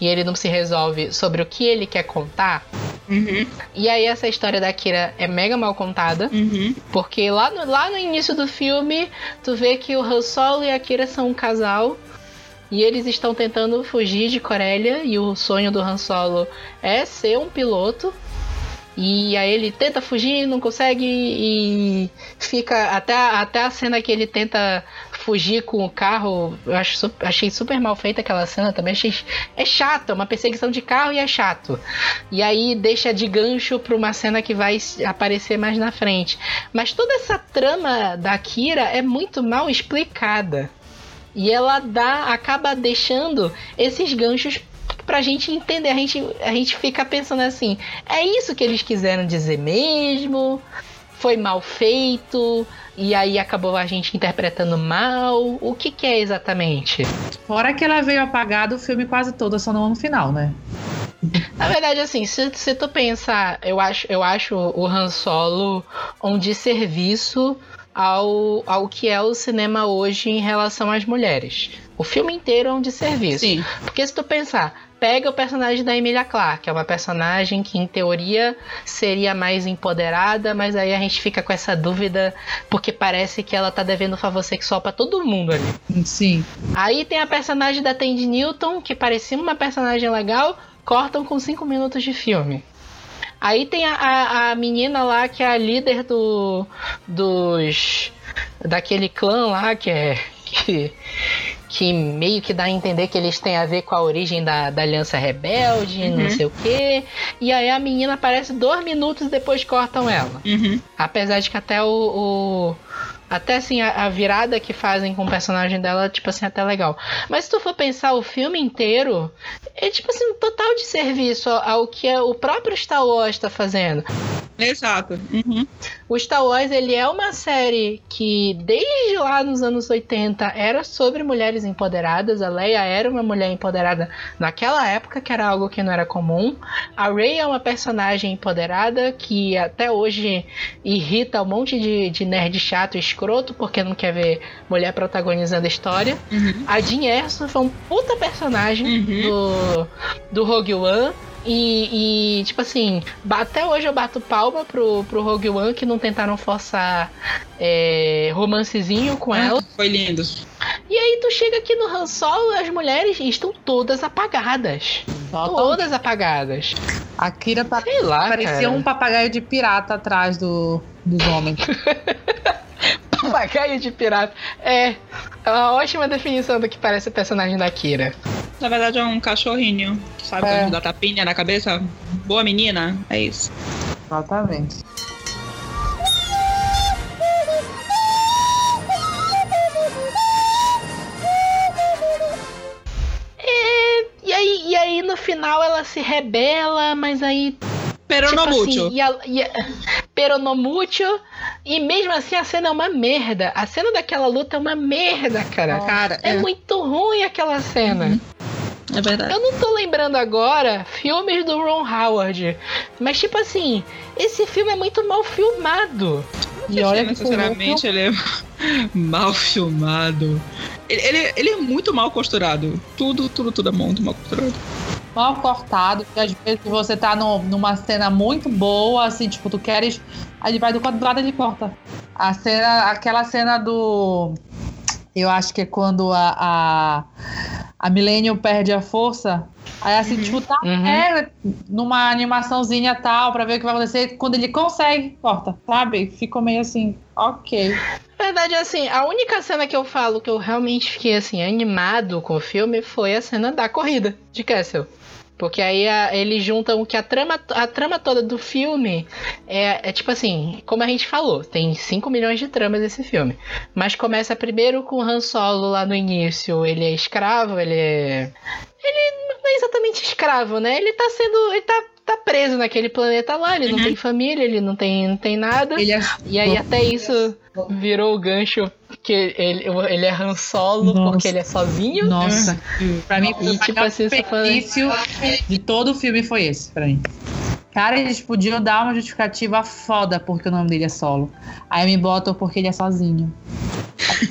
e ele não se resolve sobre o que ele quer contar. Uhum. E aí essa história da Kira é mega mal contada. Uhum. Porque lá no, lá no início do filme, tu vê que o Han Solo e a Kira são um casal. E eles estão tentando fugir de Corélia. E o sonho do Han Solo é ser um piloto. E aí ele tenta fugir, não consegue e fica até, até a cena que ele tenta fugir com o carro. Eu acho, achei super mal feita aquela cena também. Achei, é chato, é uma perseguição de carro e é chato. E aí deixa de gancho para uma cena que vai aparecer mais na frente. Mas toda essa trama da Kira é muito mal explicada. E ela dá, acaba deixando esses ganchos pra gente entender. A gente, a gente fica pensando assim: é isso que eles quiseram dizer mesmo? Foi mal feito? E aí acabou a gente interpretando mal? O que, que é exatamente? Fora que ela veio apagada o filme quase todo, só não no final, né? Na verdade, assim, se, se tu pensar, eu acho, eu acho o Han Solo um desserviço ao, ao que é o cinema hoje em relação às mulheres. O filme inteiro é um desserviço. Sim. Porque se tu pensar, pega o personagem da Emilia Clarke, que é uma personagem que em teoria seria mais empoderada, mas aí a gente fica com essa dúvida porque parece que ela tá devendo favor sexual para todo mundo ali. Sim. Aí tem a personagem da Tandy Newton, que parecia uma personagem legal, cortam com 5 minutos de filme. Aí tem a, a, a, menina lá que é a líder do dos daquele clã lá que é que que meio que dá a entender que eles têm a ver com a origem da, da Aliança Rebelde, uhum. não sei o quê. E aí a menina aparece dois minutos e depois cortam ela. Uhum. Apesar de que até o, o até assim, a, a, virada que fazem com o personagem dela, tipo assim, até legal. Mas se tu for pensar o filme inteiro, é tipo assim, um total de serviço ao, ao que é o próprio Star Wars tá fazendo. Exato. Uhum. O Star Wars, ele é uma série que, desde lá nos anos 80, era sobre mulheres empoderadas. A Leia era uma mulher empoderada naquela época, que era algo que não era comum. A Rey é uma personagem empoderada que até hoje irrita um monte de, de nerd chato e escroto, porque não quer ver mulher protagonizando a história. Uhum. A Jean Erso foi um puta personagem uhum. do, do Rogue One. E, e, tipo assim, até hoje eu bato palma pro, pro Rogue One que não tentaram forçar é, romancezinho com ah, ela. Foi lindo. E aí tu chega aqui no Han Solo as mulheres estão todas apagadas. Todas apagadas. A Kira pa Sei lá, parecia cara. um papagaio de pirata atrás do, dos homens. *laughs* *laughs* papagaio de pirata. É, é uma ótima definição do que parece o personagem da Kira. Na verdade é um cachorrinho, sabe? É. Quando dá tapinha na cabeça. Boa menina, é isso. Exatamente. É, e aí, e aí no final ela se rebela, mas aí Peronomútil. Tipo assim, e a, e a, peronomútil. E mesmo assim a cena é uma merda. A cena daquela luta é uma merda, cara. cara é, é, muito ruim aquela cena. Uhum. É verdade. Eu não tô lembrando agora filmes do Ron Howard. Mas, tipo assim, esse filme é muito mal filmado. E olha que sinceramente ele é *laughs* mal filmado. Ele, ele, ele, é muito mal costurado. Tudo, tudo, tudo é muito mal costurado mal cortado, que às vezes você tá no, numa cena muito boa, assim, tipo, tu queres. Aí vai do quadrado e ele corta. A cena, aquela cena do. Eu acho que é quando a, a, a Millennium perde a força. Aí assim, uhum. tipo, tá uhum. é, numa animaçãozinha tal, pra ver o que vai acontecer. Quando ele consegue, corta, sabe? Ficou meio assim, ok. verdade, assim, a única cena que eu falo que eu realmente fiquei assim, animado com o filme foi a cena da corrida de Castle. Porque aí a, eles juntam que a trama, a trama toda do filme é, é, tipo assim, como a gente falou, tem 5 milhões de tramas esse filme. Mas começa primeiro com o Han Solo lá no início. Ele é escravo, ele é. Ele não é exatamente escravo, né? Ele tá sendo. Ele tá, tá preso naquele planeta lá, ele não Uhum. tem família, ele não tem, não tem nada. É... E aí até isso virou o gancho que ele, ele é Han Solo Nossa. porque ele é sozinho. Nossa, pra mim foi E, o tipo assim, de todo o filme foi esse, pra mim. Cara, eles podiam dar uma justificativa foda porque o nome dele é solo. Aí me botam porque ele é sozinho.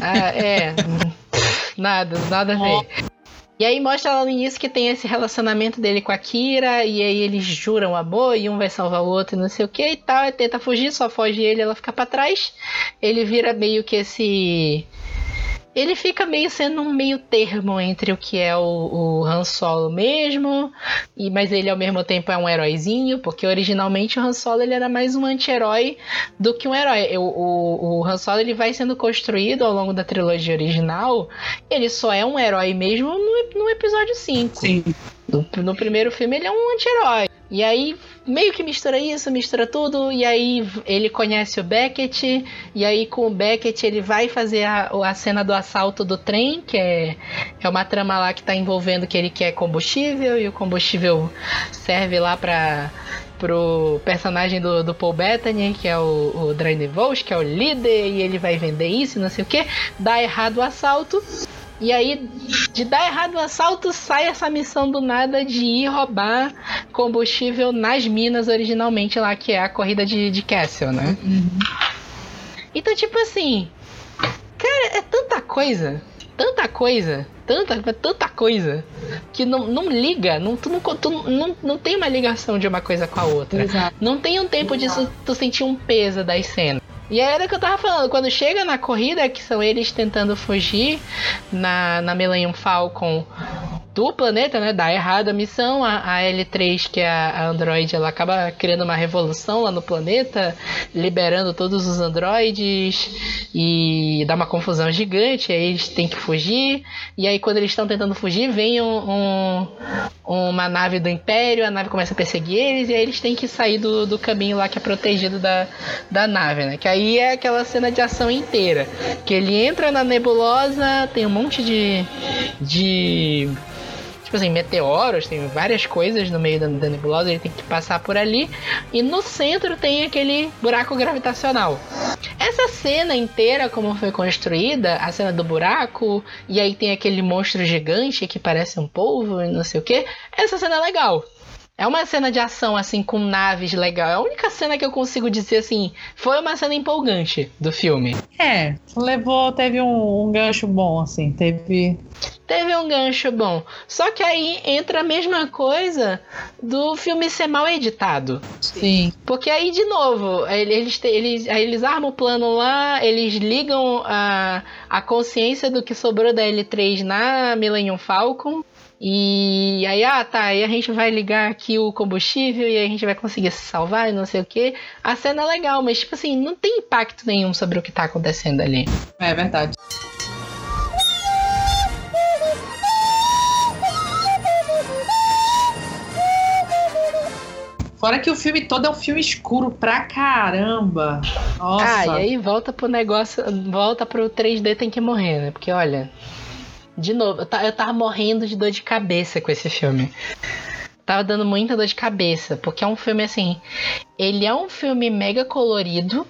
Ah, é. *laughs* Nada, nada a ver. E aí mostra lá no início que tem esse relacionamento dele com a Kira, e aí eles juram amor, e um vai salvar o outro e não sei o que e tal. Aí tenta fugir, só foge ele, ela fica pra trás. Ele vira meio que esse. Ele fica meio sendo um meio termo entre o que é o, o Han Solo mesmo, e mas ele ao mesmo tempo é um heróizinho, porque originalmente o Han Solo ele era mais um anti-herói do que um herói. O, o, o Han Solo ele vai sendo construído ao longo da trilogia original, ele só é um herói mesmo no, no episódio 5. Sim. No, no primeiro filme ele é um anti-herói. E aí meio que mistura isso, mistura tudo, e aí ele conhece o Beckett, e aí com o Beckett ele vai fazer a, a cena do assalto do trem, que é, é uma trama lá que tá envolvendo que ele quer combustível, e o combustível serve lá pra pro personagem do, do Paul Bettany, que é o, o Dranevols, que é o líder, e ele vai vender isso, não sei o que, dá errado o assalto, e aí, de dar errado o assalto, sai essa missão do nada de ir roubar combustível nas minas originalmente lá, que é a corrida de, de Castle, né? Então, tipo assim, cara, é tanta coisa, tanta coisa, tanta, tanta coisa, que não, não liga, não, tu, não, tu não, não tem uma ligação de uma coisa com a outra. Exato. Não tem um tempo de tu, tu sentir um peso das cenas. E era o que eu tava falando, quando chega na corrida, que são eles tentando fugir na, na Millennium Falcon do planeta, né? Dá errado a missão. A, a L3, que é a, a Android, ela acaba criando uma revolução lá no planeta, liberando todos os androides e dá uma confusão gigante. Aí eles têm que fugir. E aí, quando eles estão tentando fugir, vem um, um- uma nave do Império, a nave começa a perseguir eles, e aí eles têm que sair do, do caminho lá que é protegido da, da nave, né? Que aí é aquela cena de ação inteira. Que ele entra na nebulosa, tem um monte de. de tipo assim, meteoros, tem várias coisas no meio da, da nebulosa, ele tem que passar por ali. E no centro tem aquele buraco gravitacional. Essa cena inteira, como foi construída, a cena do buraco, e aí tem aquele monstro gigante que parece um polvo e não sei o que, essa cena é legal. É uma cena de ação, assim, com naves legal. É a única cena que eu consigo dizer, assim, foi uma cena empolgante do filme. É, levou, teve um, um gancho bom, assim, teve. Teve um gancho bom. Só que aí entra a mesma coisa do filme ser mal editado. Sim. Porque aí, de novo, ele- eles, eles, eles armam o plano lá, eles ligam a, a consciência do que sobrou da L3 na Millennium Falcon. E aí, ah, tá, aí a gente vai ligar aqui o combustível e aí a gente vai conseguir se salvar e não sei o que. A cena é legal, mas, tipo assim, não tem impacto nenhum sobre o que tá acontecendo ali. É verdade. Fora que o filme todo é um filme escuro pra caramba. Nossa. Ah, e aí volta pro negócio, volta pro 3D tem que morrer, né? Porque olha, de novo, eu, eu tava morrendo de dor de cabeça com esse filme. Tava dando muita dor de cabeça, porque é um filme assim, ele é um filme mega colorido,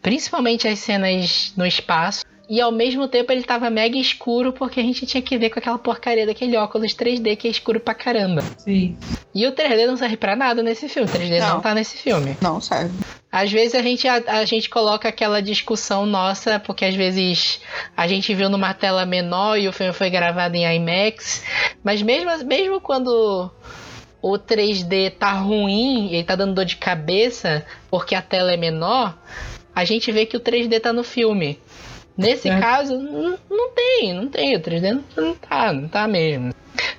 principalmente as cenas no espaço. E ao mesmo tempo ele tava mega escuro porque a gente tinha que ver com aquela porcaria daquele óculos 3D que é escuro pra caramba. Sim. E o 3D não serve pra nada nesse filme, o 3D não, Não. tá nesse filme. Não serve. Às vezes a gente, a, a gente coloca aquela discussão nossa, porque às vezes a gente viu numa tela menor e o filme foi gravado em IMAX. Mas mesmo, mesmo quando o 3D tá ruim, ele tá dando dor de cabeça porque a tela é menor, a gente vê que o 3D tá no filme. Nesse É. caso, não, não tem, não tem. O 3D não, não tá, não tá mesmo.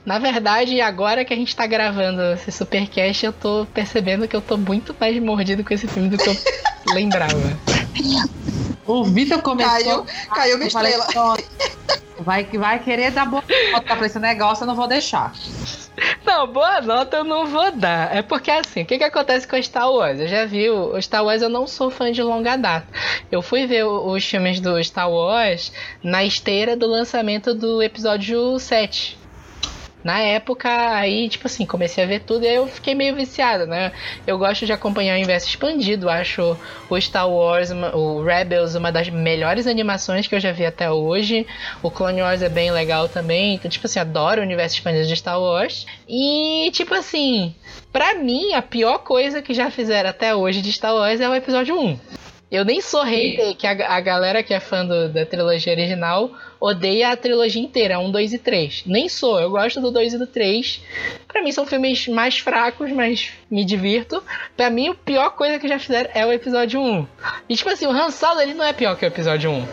Na verdade, agora que a gente tá gravando esse supercast, eu tô percebendo que eu tô muito mais mordido com esse filme do que eu *laughs* lembrava. O Vitor começou. Caiu, caiu falei, estrela. "Pronto, Vai, vai querer dar boa pra esse negócio, eu não vou deixar. *laughs* Não, boa nota eu não vou dar. É porque assim, o que, que acontece com Star Wars? Eu já vi, o Star Wars eu não sou fã de longa data. Eu fui ver os filmes do Star Wars na esteira do lançamento do episódio 7. Na época, aí, tipo assim, comecei a ver tudo e aí eu fiquei meio viciado, né? Eu gosto de acompanhar o universo expandido, acho o Star Wars, o Rebels, uma das melhores animações que eu já vi até hoje. O Clone Wars é bem legal também. Então, tipo assim, adoro o universo expandido de Star Wars. E, tipo assim, pra mim, a pior coisa que já fizeram até hoje de Star Wars é o episódio 1. Eu nem sou hater, que a, a galera que é fã do, da trilogia original odeia a trilogia inteira, 1, 2 e 3. Nem sou, eu gosto do 2 e do 3. Pra mim são filmes mais fracos, mas me divirto. Pra mim, a pior coisa que já fizeram é o episódio 1. E tipo assim, o Han Solo ele não é pior que o episódio 1.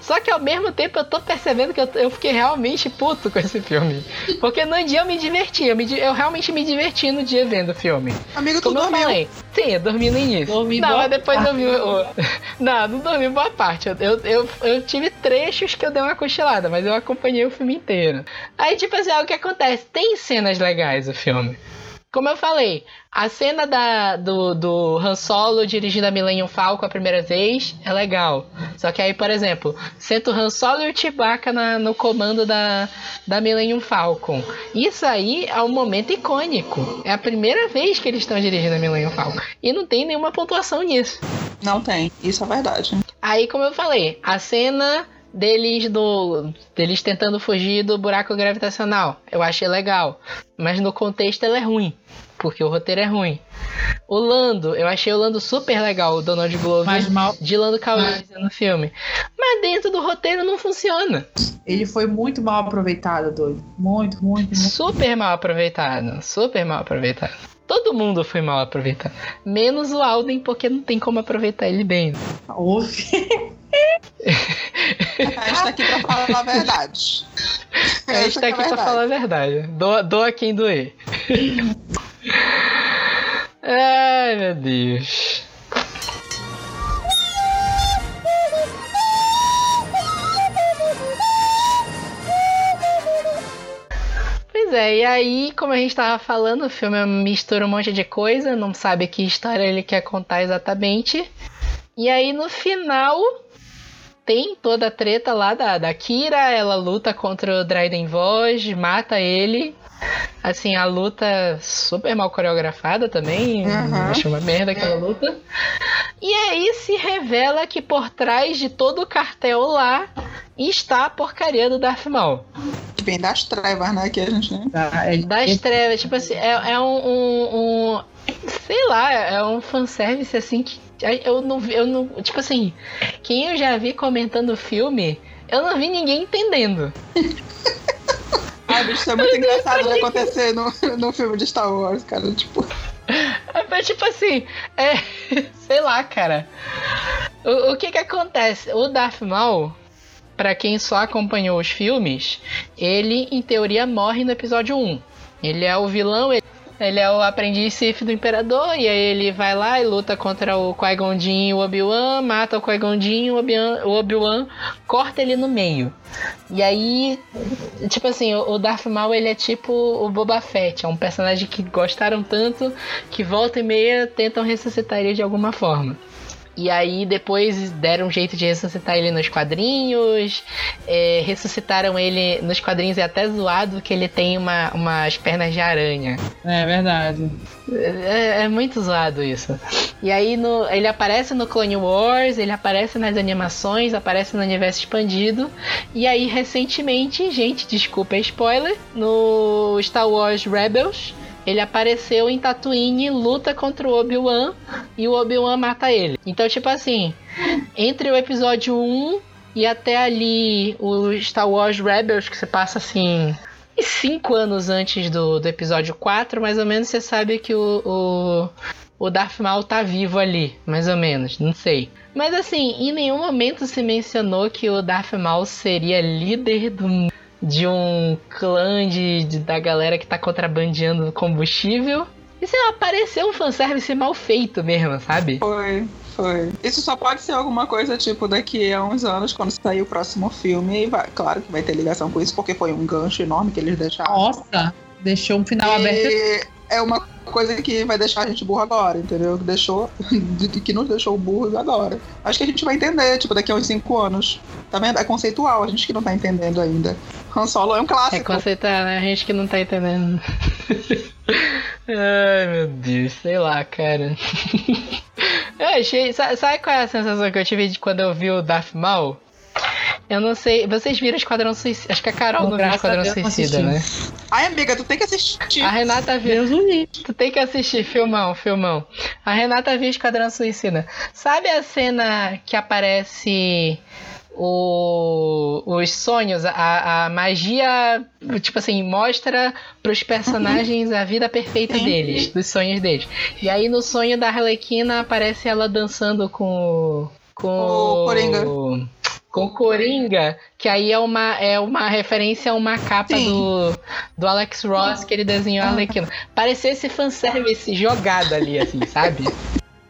Só que ao mesmo tempo eu tô percebendo que eu, eu fiquei realmente puto com esse filme. Porque no dia eu me diverti, eu, me, eu realmente me diverti no dia vendo o filme. Amigo, tu Como eu dormiu. falei. Sim, eu dormi no início. Dormi não, boa mas depois parte. eu vi o. *laughs* Não, não dormi boa parte. Eu, eu, eu, eu tive trechos que eu dei uma cochilada, mas eu acompanhei o filme inteiro. Aí, tipo assim, é o que acontece? Tem cenas legais o filme. Como eu falei, a cena da, do, do Han Solo dirigindo a Millennium Falcon a primeira vez é legal. Só que aí, por exemplo, senta o Han Solo e o Chewbacca na, no comando da, da Millennium Falcon. Isso aí é um momento icônico. É a primeira vez que eles estão dirigindo a Millennium Falcon. E não tem nenhuma pontuação nisso. Não tem, isso é verdade. Aí, como eu falei, a cena deles do deles tentando fugir do buraco gravitacional, eu achei legal, mas no contexto ela é ruim, porque o roteiro é ruim. O Lando, eu achei o Lando super legal, o Donald Glover Mas mal, de Lando Calrissian no filme, mas dentro do roteiro não funciona. ele foi muito mal aproveitado, doido. Muito, muito, muito. Super mal aproveitado, super mal aproveitado. Todo mundo foi mal aproveitado, menos o Alden, porque não tem como aproveitar ele bem. Houve. *laughs* A gente tá aqui pra falar a verdade. A gente tá que é aqui pra falar a verdade. Doa, doa quem doer. *laughs* Ai, meu Deus. Pois é, e aí, como a gente tava falando, o filme mistura um monte de coisa, não sabe que história ele quer contar exatamente. E aí, no final, tem toda a treta lá da, da Kira, ela luta contra o Dryden Voz, mata ele. Assim, a luta super mal coreografada também. Uhum. Acho uma merda aquela luta. E aí se revela que por trás de todo o cartel lá está a porcaria do Darth Maul. Que vem das trevas, né? Que a gente. Tá, ele- Das trevas, tipo assim, é, é um, um, um- Sei lá, é um fanservice assim que. Eu não vi. Eu não, tipo assim, quem eu já vi comentando o filme, eu não vi ninguém entendendo. *laughs* Bicho, isso é muito engraçado de acontecer no, *laughs* no filme de Star Wars, cara. Tipo, Mas, tipo assim, é. *laughs* Sei lá, cara. O, o que que acontece? O Darth Maul, pra quem só acompanhou os filmes, ele, em teoria, morre no episódio 1. Ele é o vilão, ele, ele é o aprendiz do Imperador, e aí ele vai lá e luta contra o Qui-Gon Jinn e o Obi-Wan, mata o Qui-Gon Jinn, Obi-Wan- o Obi-Wan corta ele no meio. E aí, tipo assim, o Darth Maul ele é tipo o Boba Fett, é um personagem que gostaram tanto que volta e meia tentam ressuscitar ele de alguma forma. E aí depois deram um jeito de ressuscitar ele nos quadrinhos, é, ressuscitaram ele nos quadrinhos é até zoado que ele tem uma, umas pernas de aranha. É verdade. É, é muito zoado isso. E aí no- ele aparece no Clone Wars, ele aparece nas animações, aparece no universo expandido. E aí, recentemente, gente, desculpa é spoiler, no Star Wars Rebels, ele apareceu em Tatooine, luta contra o Obi-Wan e o Obi-Wan mata ele. Então, tipo assim, entre o episódio 1 e até ali o Star Wars Rebels, que você passa assim cinco anos antes do, do episódio 4, mais ou menos, você sabe que o, o, o Darth Maul tá vivo ali, mais ou menos, não sei. Mas assim, em nenhum momento se mencionou que o Darth Maul seria líder do, de um clã de, de- da galera que tá contrabandeando combustível. Isso apareceu um fanservice mal feito mesmo, sabe? foi, foi. Isso só pode ser alguma coisa, tipo, daqui a uns anos, quando sair o próximo filme. E vai, claro que vai ter ligação com isso, porque foi um gancho enorme que eles deixaram. Nossa, deixou um final aberto. E é uma coisa que vai deixar a gente burro agora, entendeu? Que deixou, *laughs* que nos deixou burros agora. Acho que a gente vai entender, tipo, daqui a uns cinco anos. Tá vendo? É conceitual, a gente que não tá entendendo ainda. Han Solo é um É clássico. conceitar, né? A gente que não tá entendendo. *laughs* Ai, meu Deus, sei lá, cara. *laughs* Eu achei. sa- Sabe qual é a sensação que eu tive de quando eu vi o Darth Maul? Eu não sei. Vocês viram Esquadrão Suicida? Acho que a Carol não viu Graças Esquadrão não Suicida, né? Ai, amiga, tu tem que assistir. A Renata viu. Tu tem que assistir, filmão, filmão. A Renata viu Esquadrão Suicida. Sabe a cena que aparece o, os sonhos, a, a magia, tipo assim, mostra pros personagens a vida perfeita Sim. deles, dos sonhos deles. E aí no sonho da Arlequina aparece ela dançando com com O Coringa. Com Coringa, que aí é uma, é uma referência a uma capa Sim. do, do Alex Ross que ele desenhou a Arlequina. Pareceu esse fanservice jogado ali, assim, *laughs* sabe?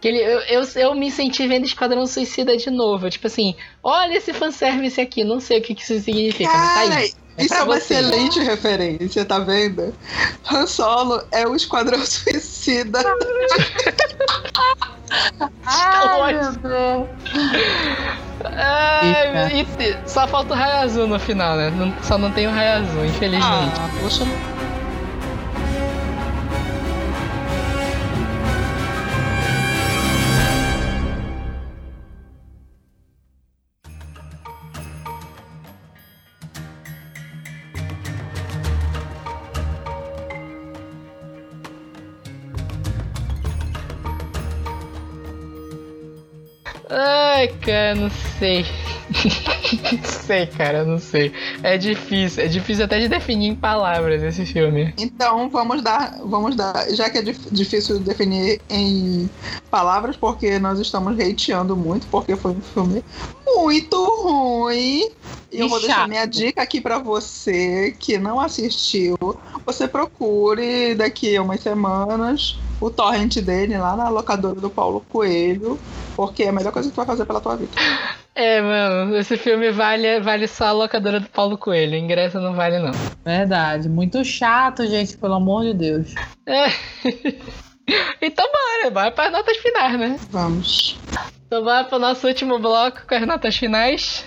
Que ele, eu, eu, eu me senti vendo Esquadrão Suicida de novo. Tipo assim, olha esse fanservice aqui, não sei o que, que isso significa, mas tá Cara, aí. É isso é uma você. excelente referência, tá vendo? Han Solo é o Esquadrão *laughs* Suicida. *laughs* Ai, meu Deus. Ai, e só falta o raio azul no final, né? Não- só não tem o raio azul, infelizmente. Ah, poxa. Ai, cara, não sei. Não sei, cara, não sei. É difícil, é difícil até de definir em palavras esse filme. Então vamos dar, vamos dar, já que é dif- difícil definir em palavras, porque nós estamos hateando muito, porque foi um filme muito ruim. E eu vou deixar chato. minha dica aqui pra você que não assistiu. Você procure daqui a umas semanas o torrent dele lá na locadora do Paulo Coelho, porque é a melhor coisa que tu vai fazer pela tua vida. É, mano, esse filme vale, vale só a locadora do Paulo Coelho. O ingresso não vale, não. Verdade. Muito chato, gente, pelo amor de Deus. É. *laughs* então bora, bora para as notas finais, né? Vamos. Então bora pro nosso último bloco com as notas finais.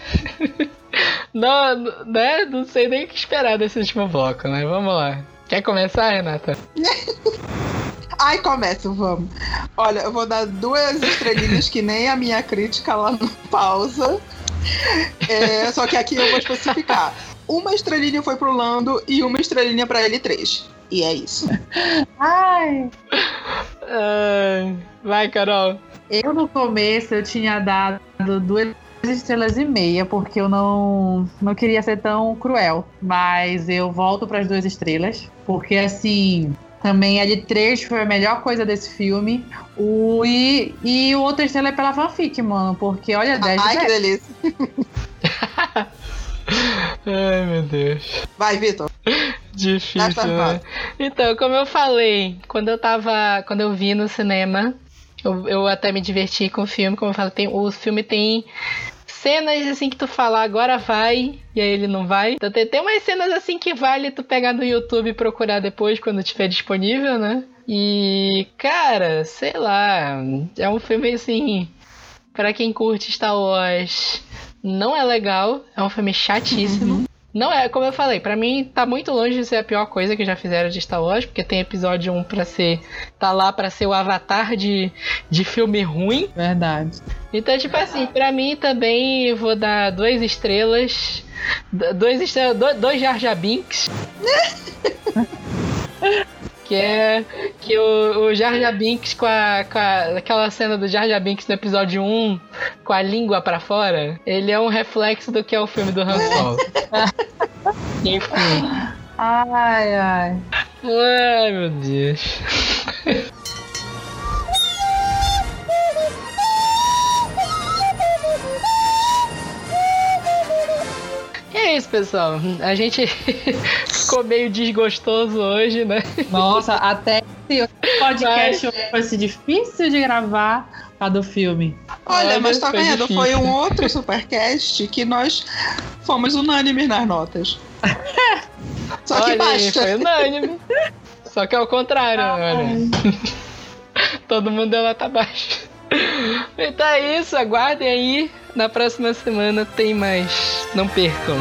*laughs* não, né? Não sei nem o que esperar desse último bloco, né? Vamos lá. Quer começar, Renata? *laughs* Ai, começa, vamos. Olha, eu vou dar duas estrelinhas que nem a minha crítica lá no pausa. É, só que aqui eu vou especificar. Uma estrelinha foi pro Lando e uma estrelinha pra L3. E é isso. Ai. Ai, vai, Carol. Eu no começo eu tinha dado duas estrelas e meia, porque eu não, não queria ser tão cruel. Mas eu volto para as duas estrelas, porque assim. Também L3 foi a melhor coisa desse filme. O, e, e o outro estrela é pela fanfic, mano. Porque olha, 10 de Ai, que 10. delícia. *laughs* Ai, meu Deus. Vai, Vitor. Difícil, né? Então, como eu falei, quando eu tava. Quando eu vi no cinema, eu, eu até me diverti com o filme. Como eu falei, tem, o filme tem cenas assim que tu fala, agora vai, e aí ele não vai. Então tem, tem umas cenas assim que vale tu pegar no YouTube e procurar depois quando tiver disponível, né? E, cara, sei lá, é um filme assim. Pra quem curte Star Wars, não é legal, é um filme chatíssimo. Não é, como eu falei, pra mim tá muito longe de ser a pior coisa que já fizeram de Star Wars, porque tem episódio 1 pra ser. tá lá pra ser o avatar de, de filme ruim. Verdade. Então, tipo assim, pra mim também vou dar duas estrelas. Dois estrelas, do- dois Jar Jar Binks. *laughs* que é que o, o Jar Jar Binks com, a, com a- aquela cena do Jar Jar Binks no episódio 1 com a língua pra fora, ele é um reflexo do que é o filme do Han Solo. *laughs* Enfim. Ai, ai. Ai, meu Deus. E é isso, pessoal. A gente ficou meio desgostoso hoje, né? Nossa, até esse podcast fosse difícil de gravar a do filme. Olha, Olha, mas tá foi vendo? difícil. Foi um outro supercast que nós fomos unânimes nas notas. *laughs* Só que Olha foi unânime. Só que é o contrário, olha. *laughs* Todo mundo deu nota baixa. Então é isso, aguardem aí. Na próxima semana tem mais. Não percam.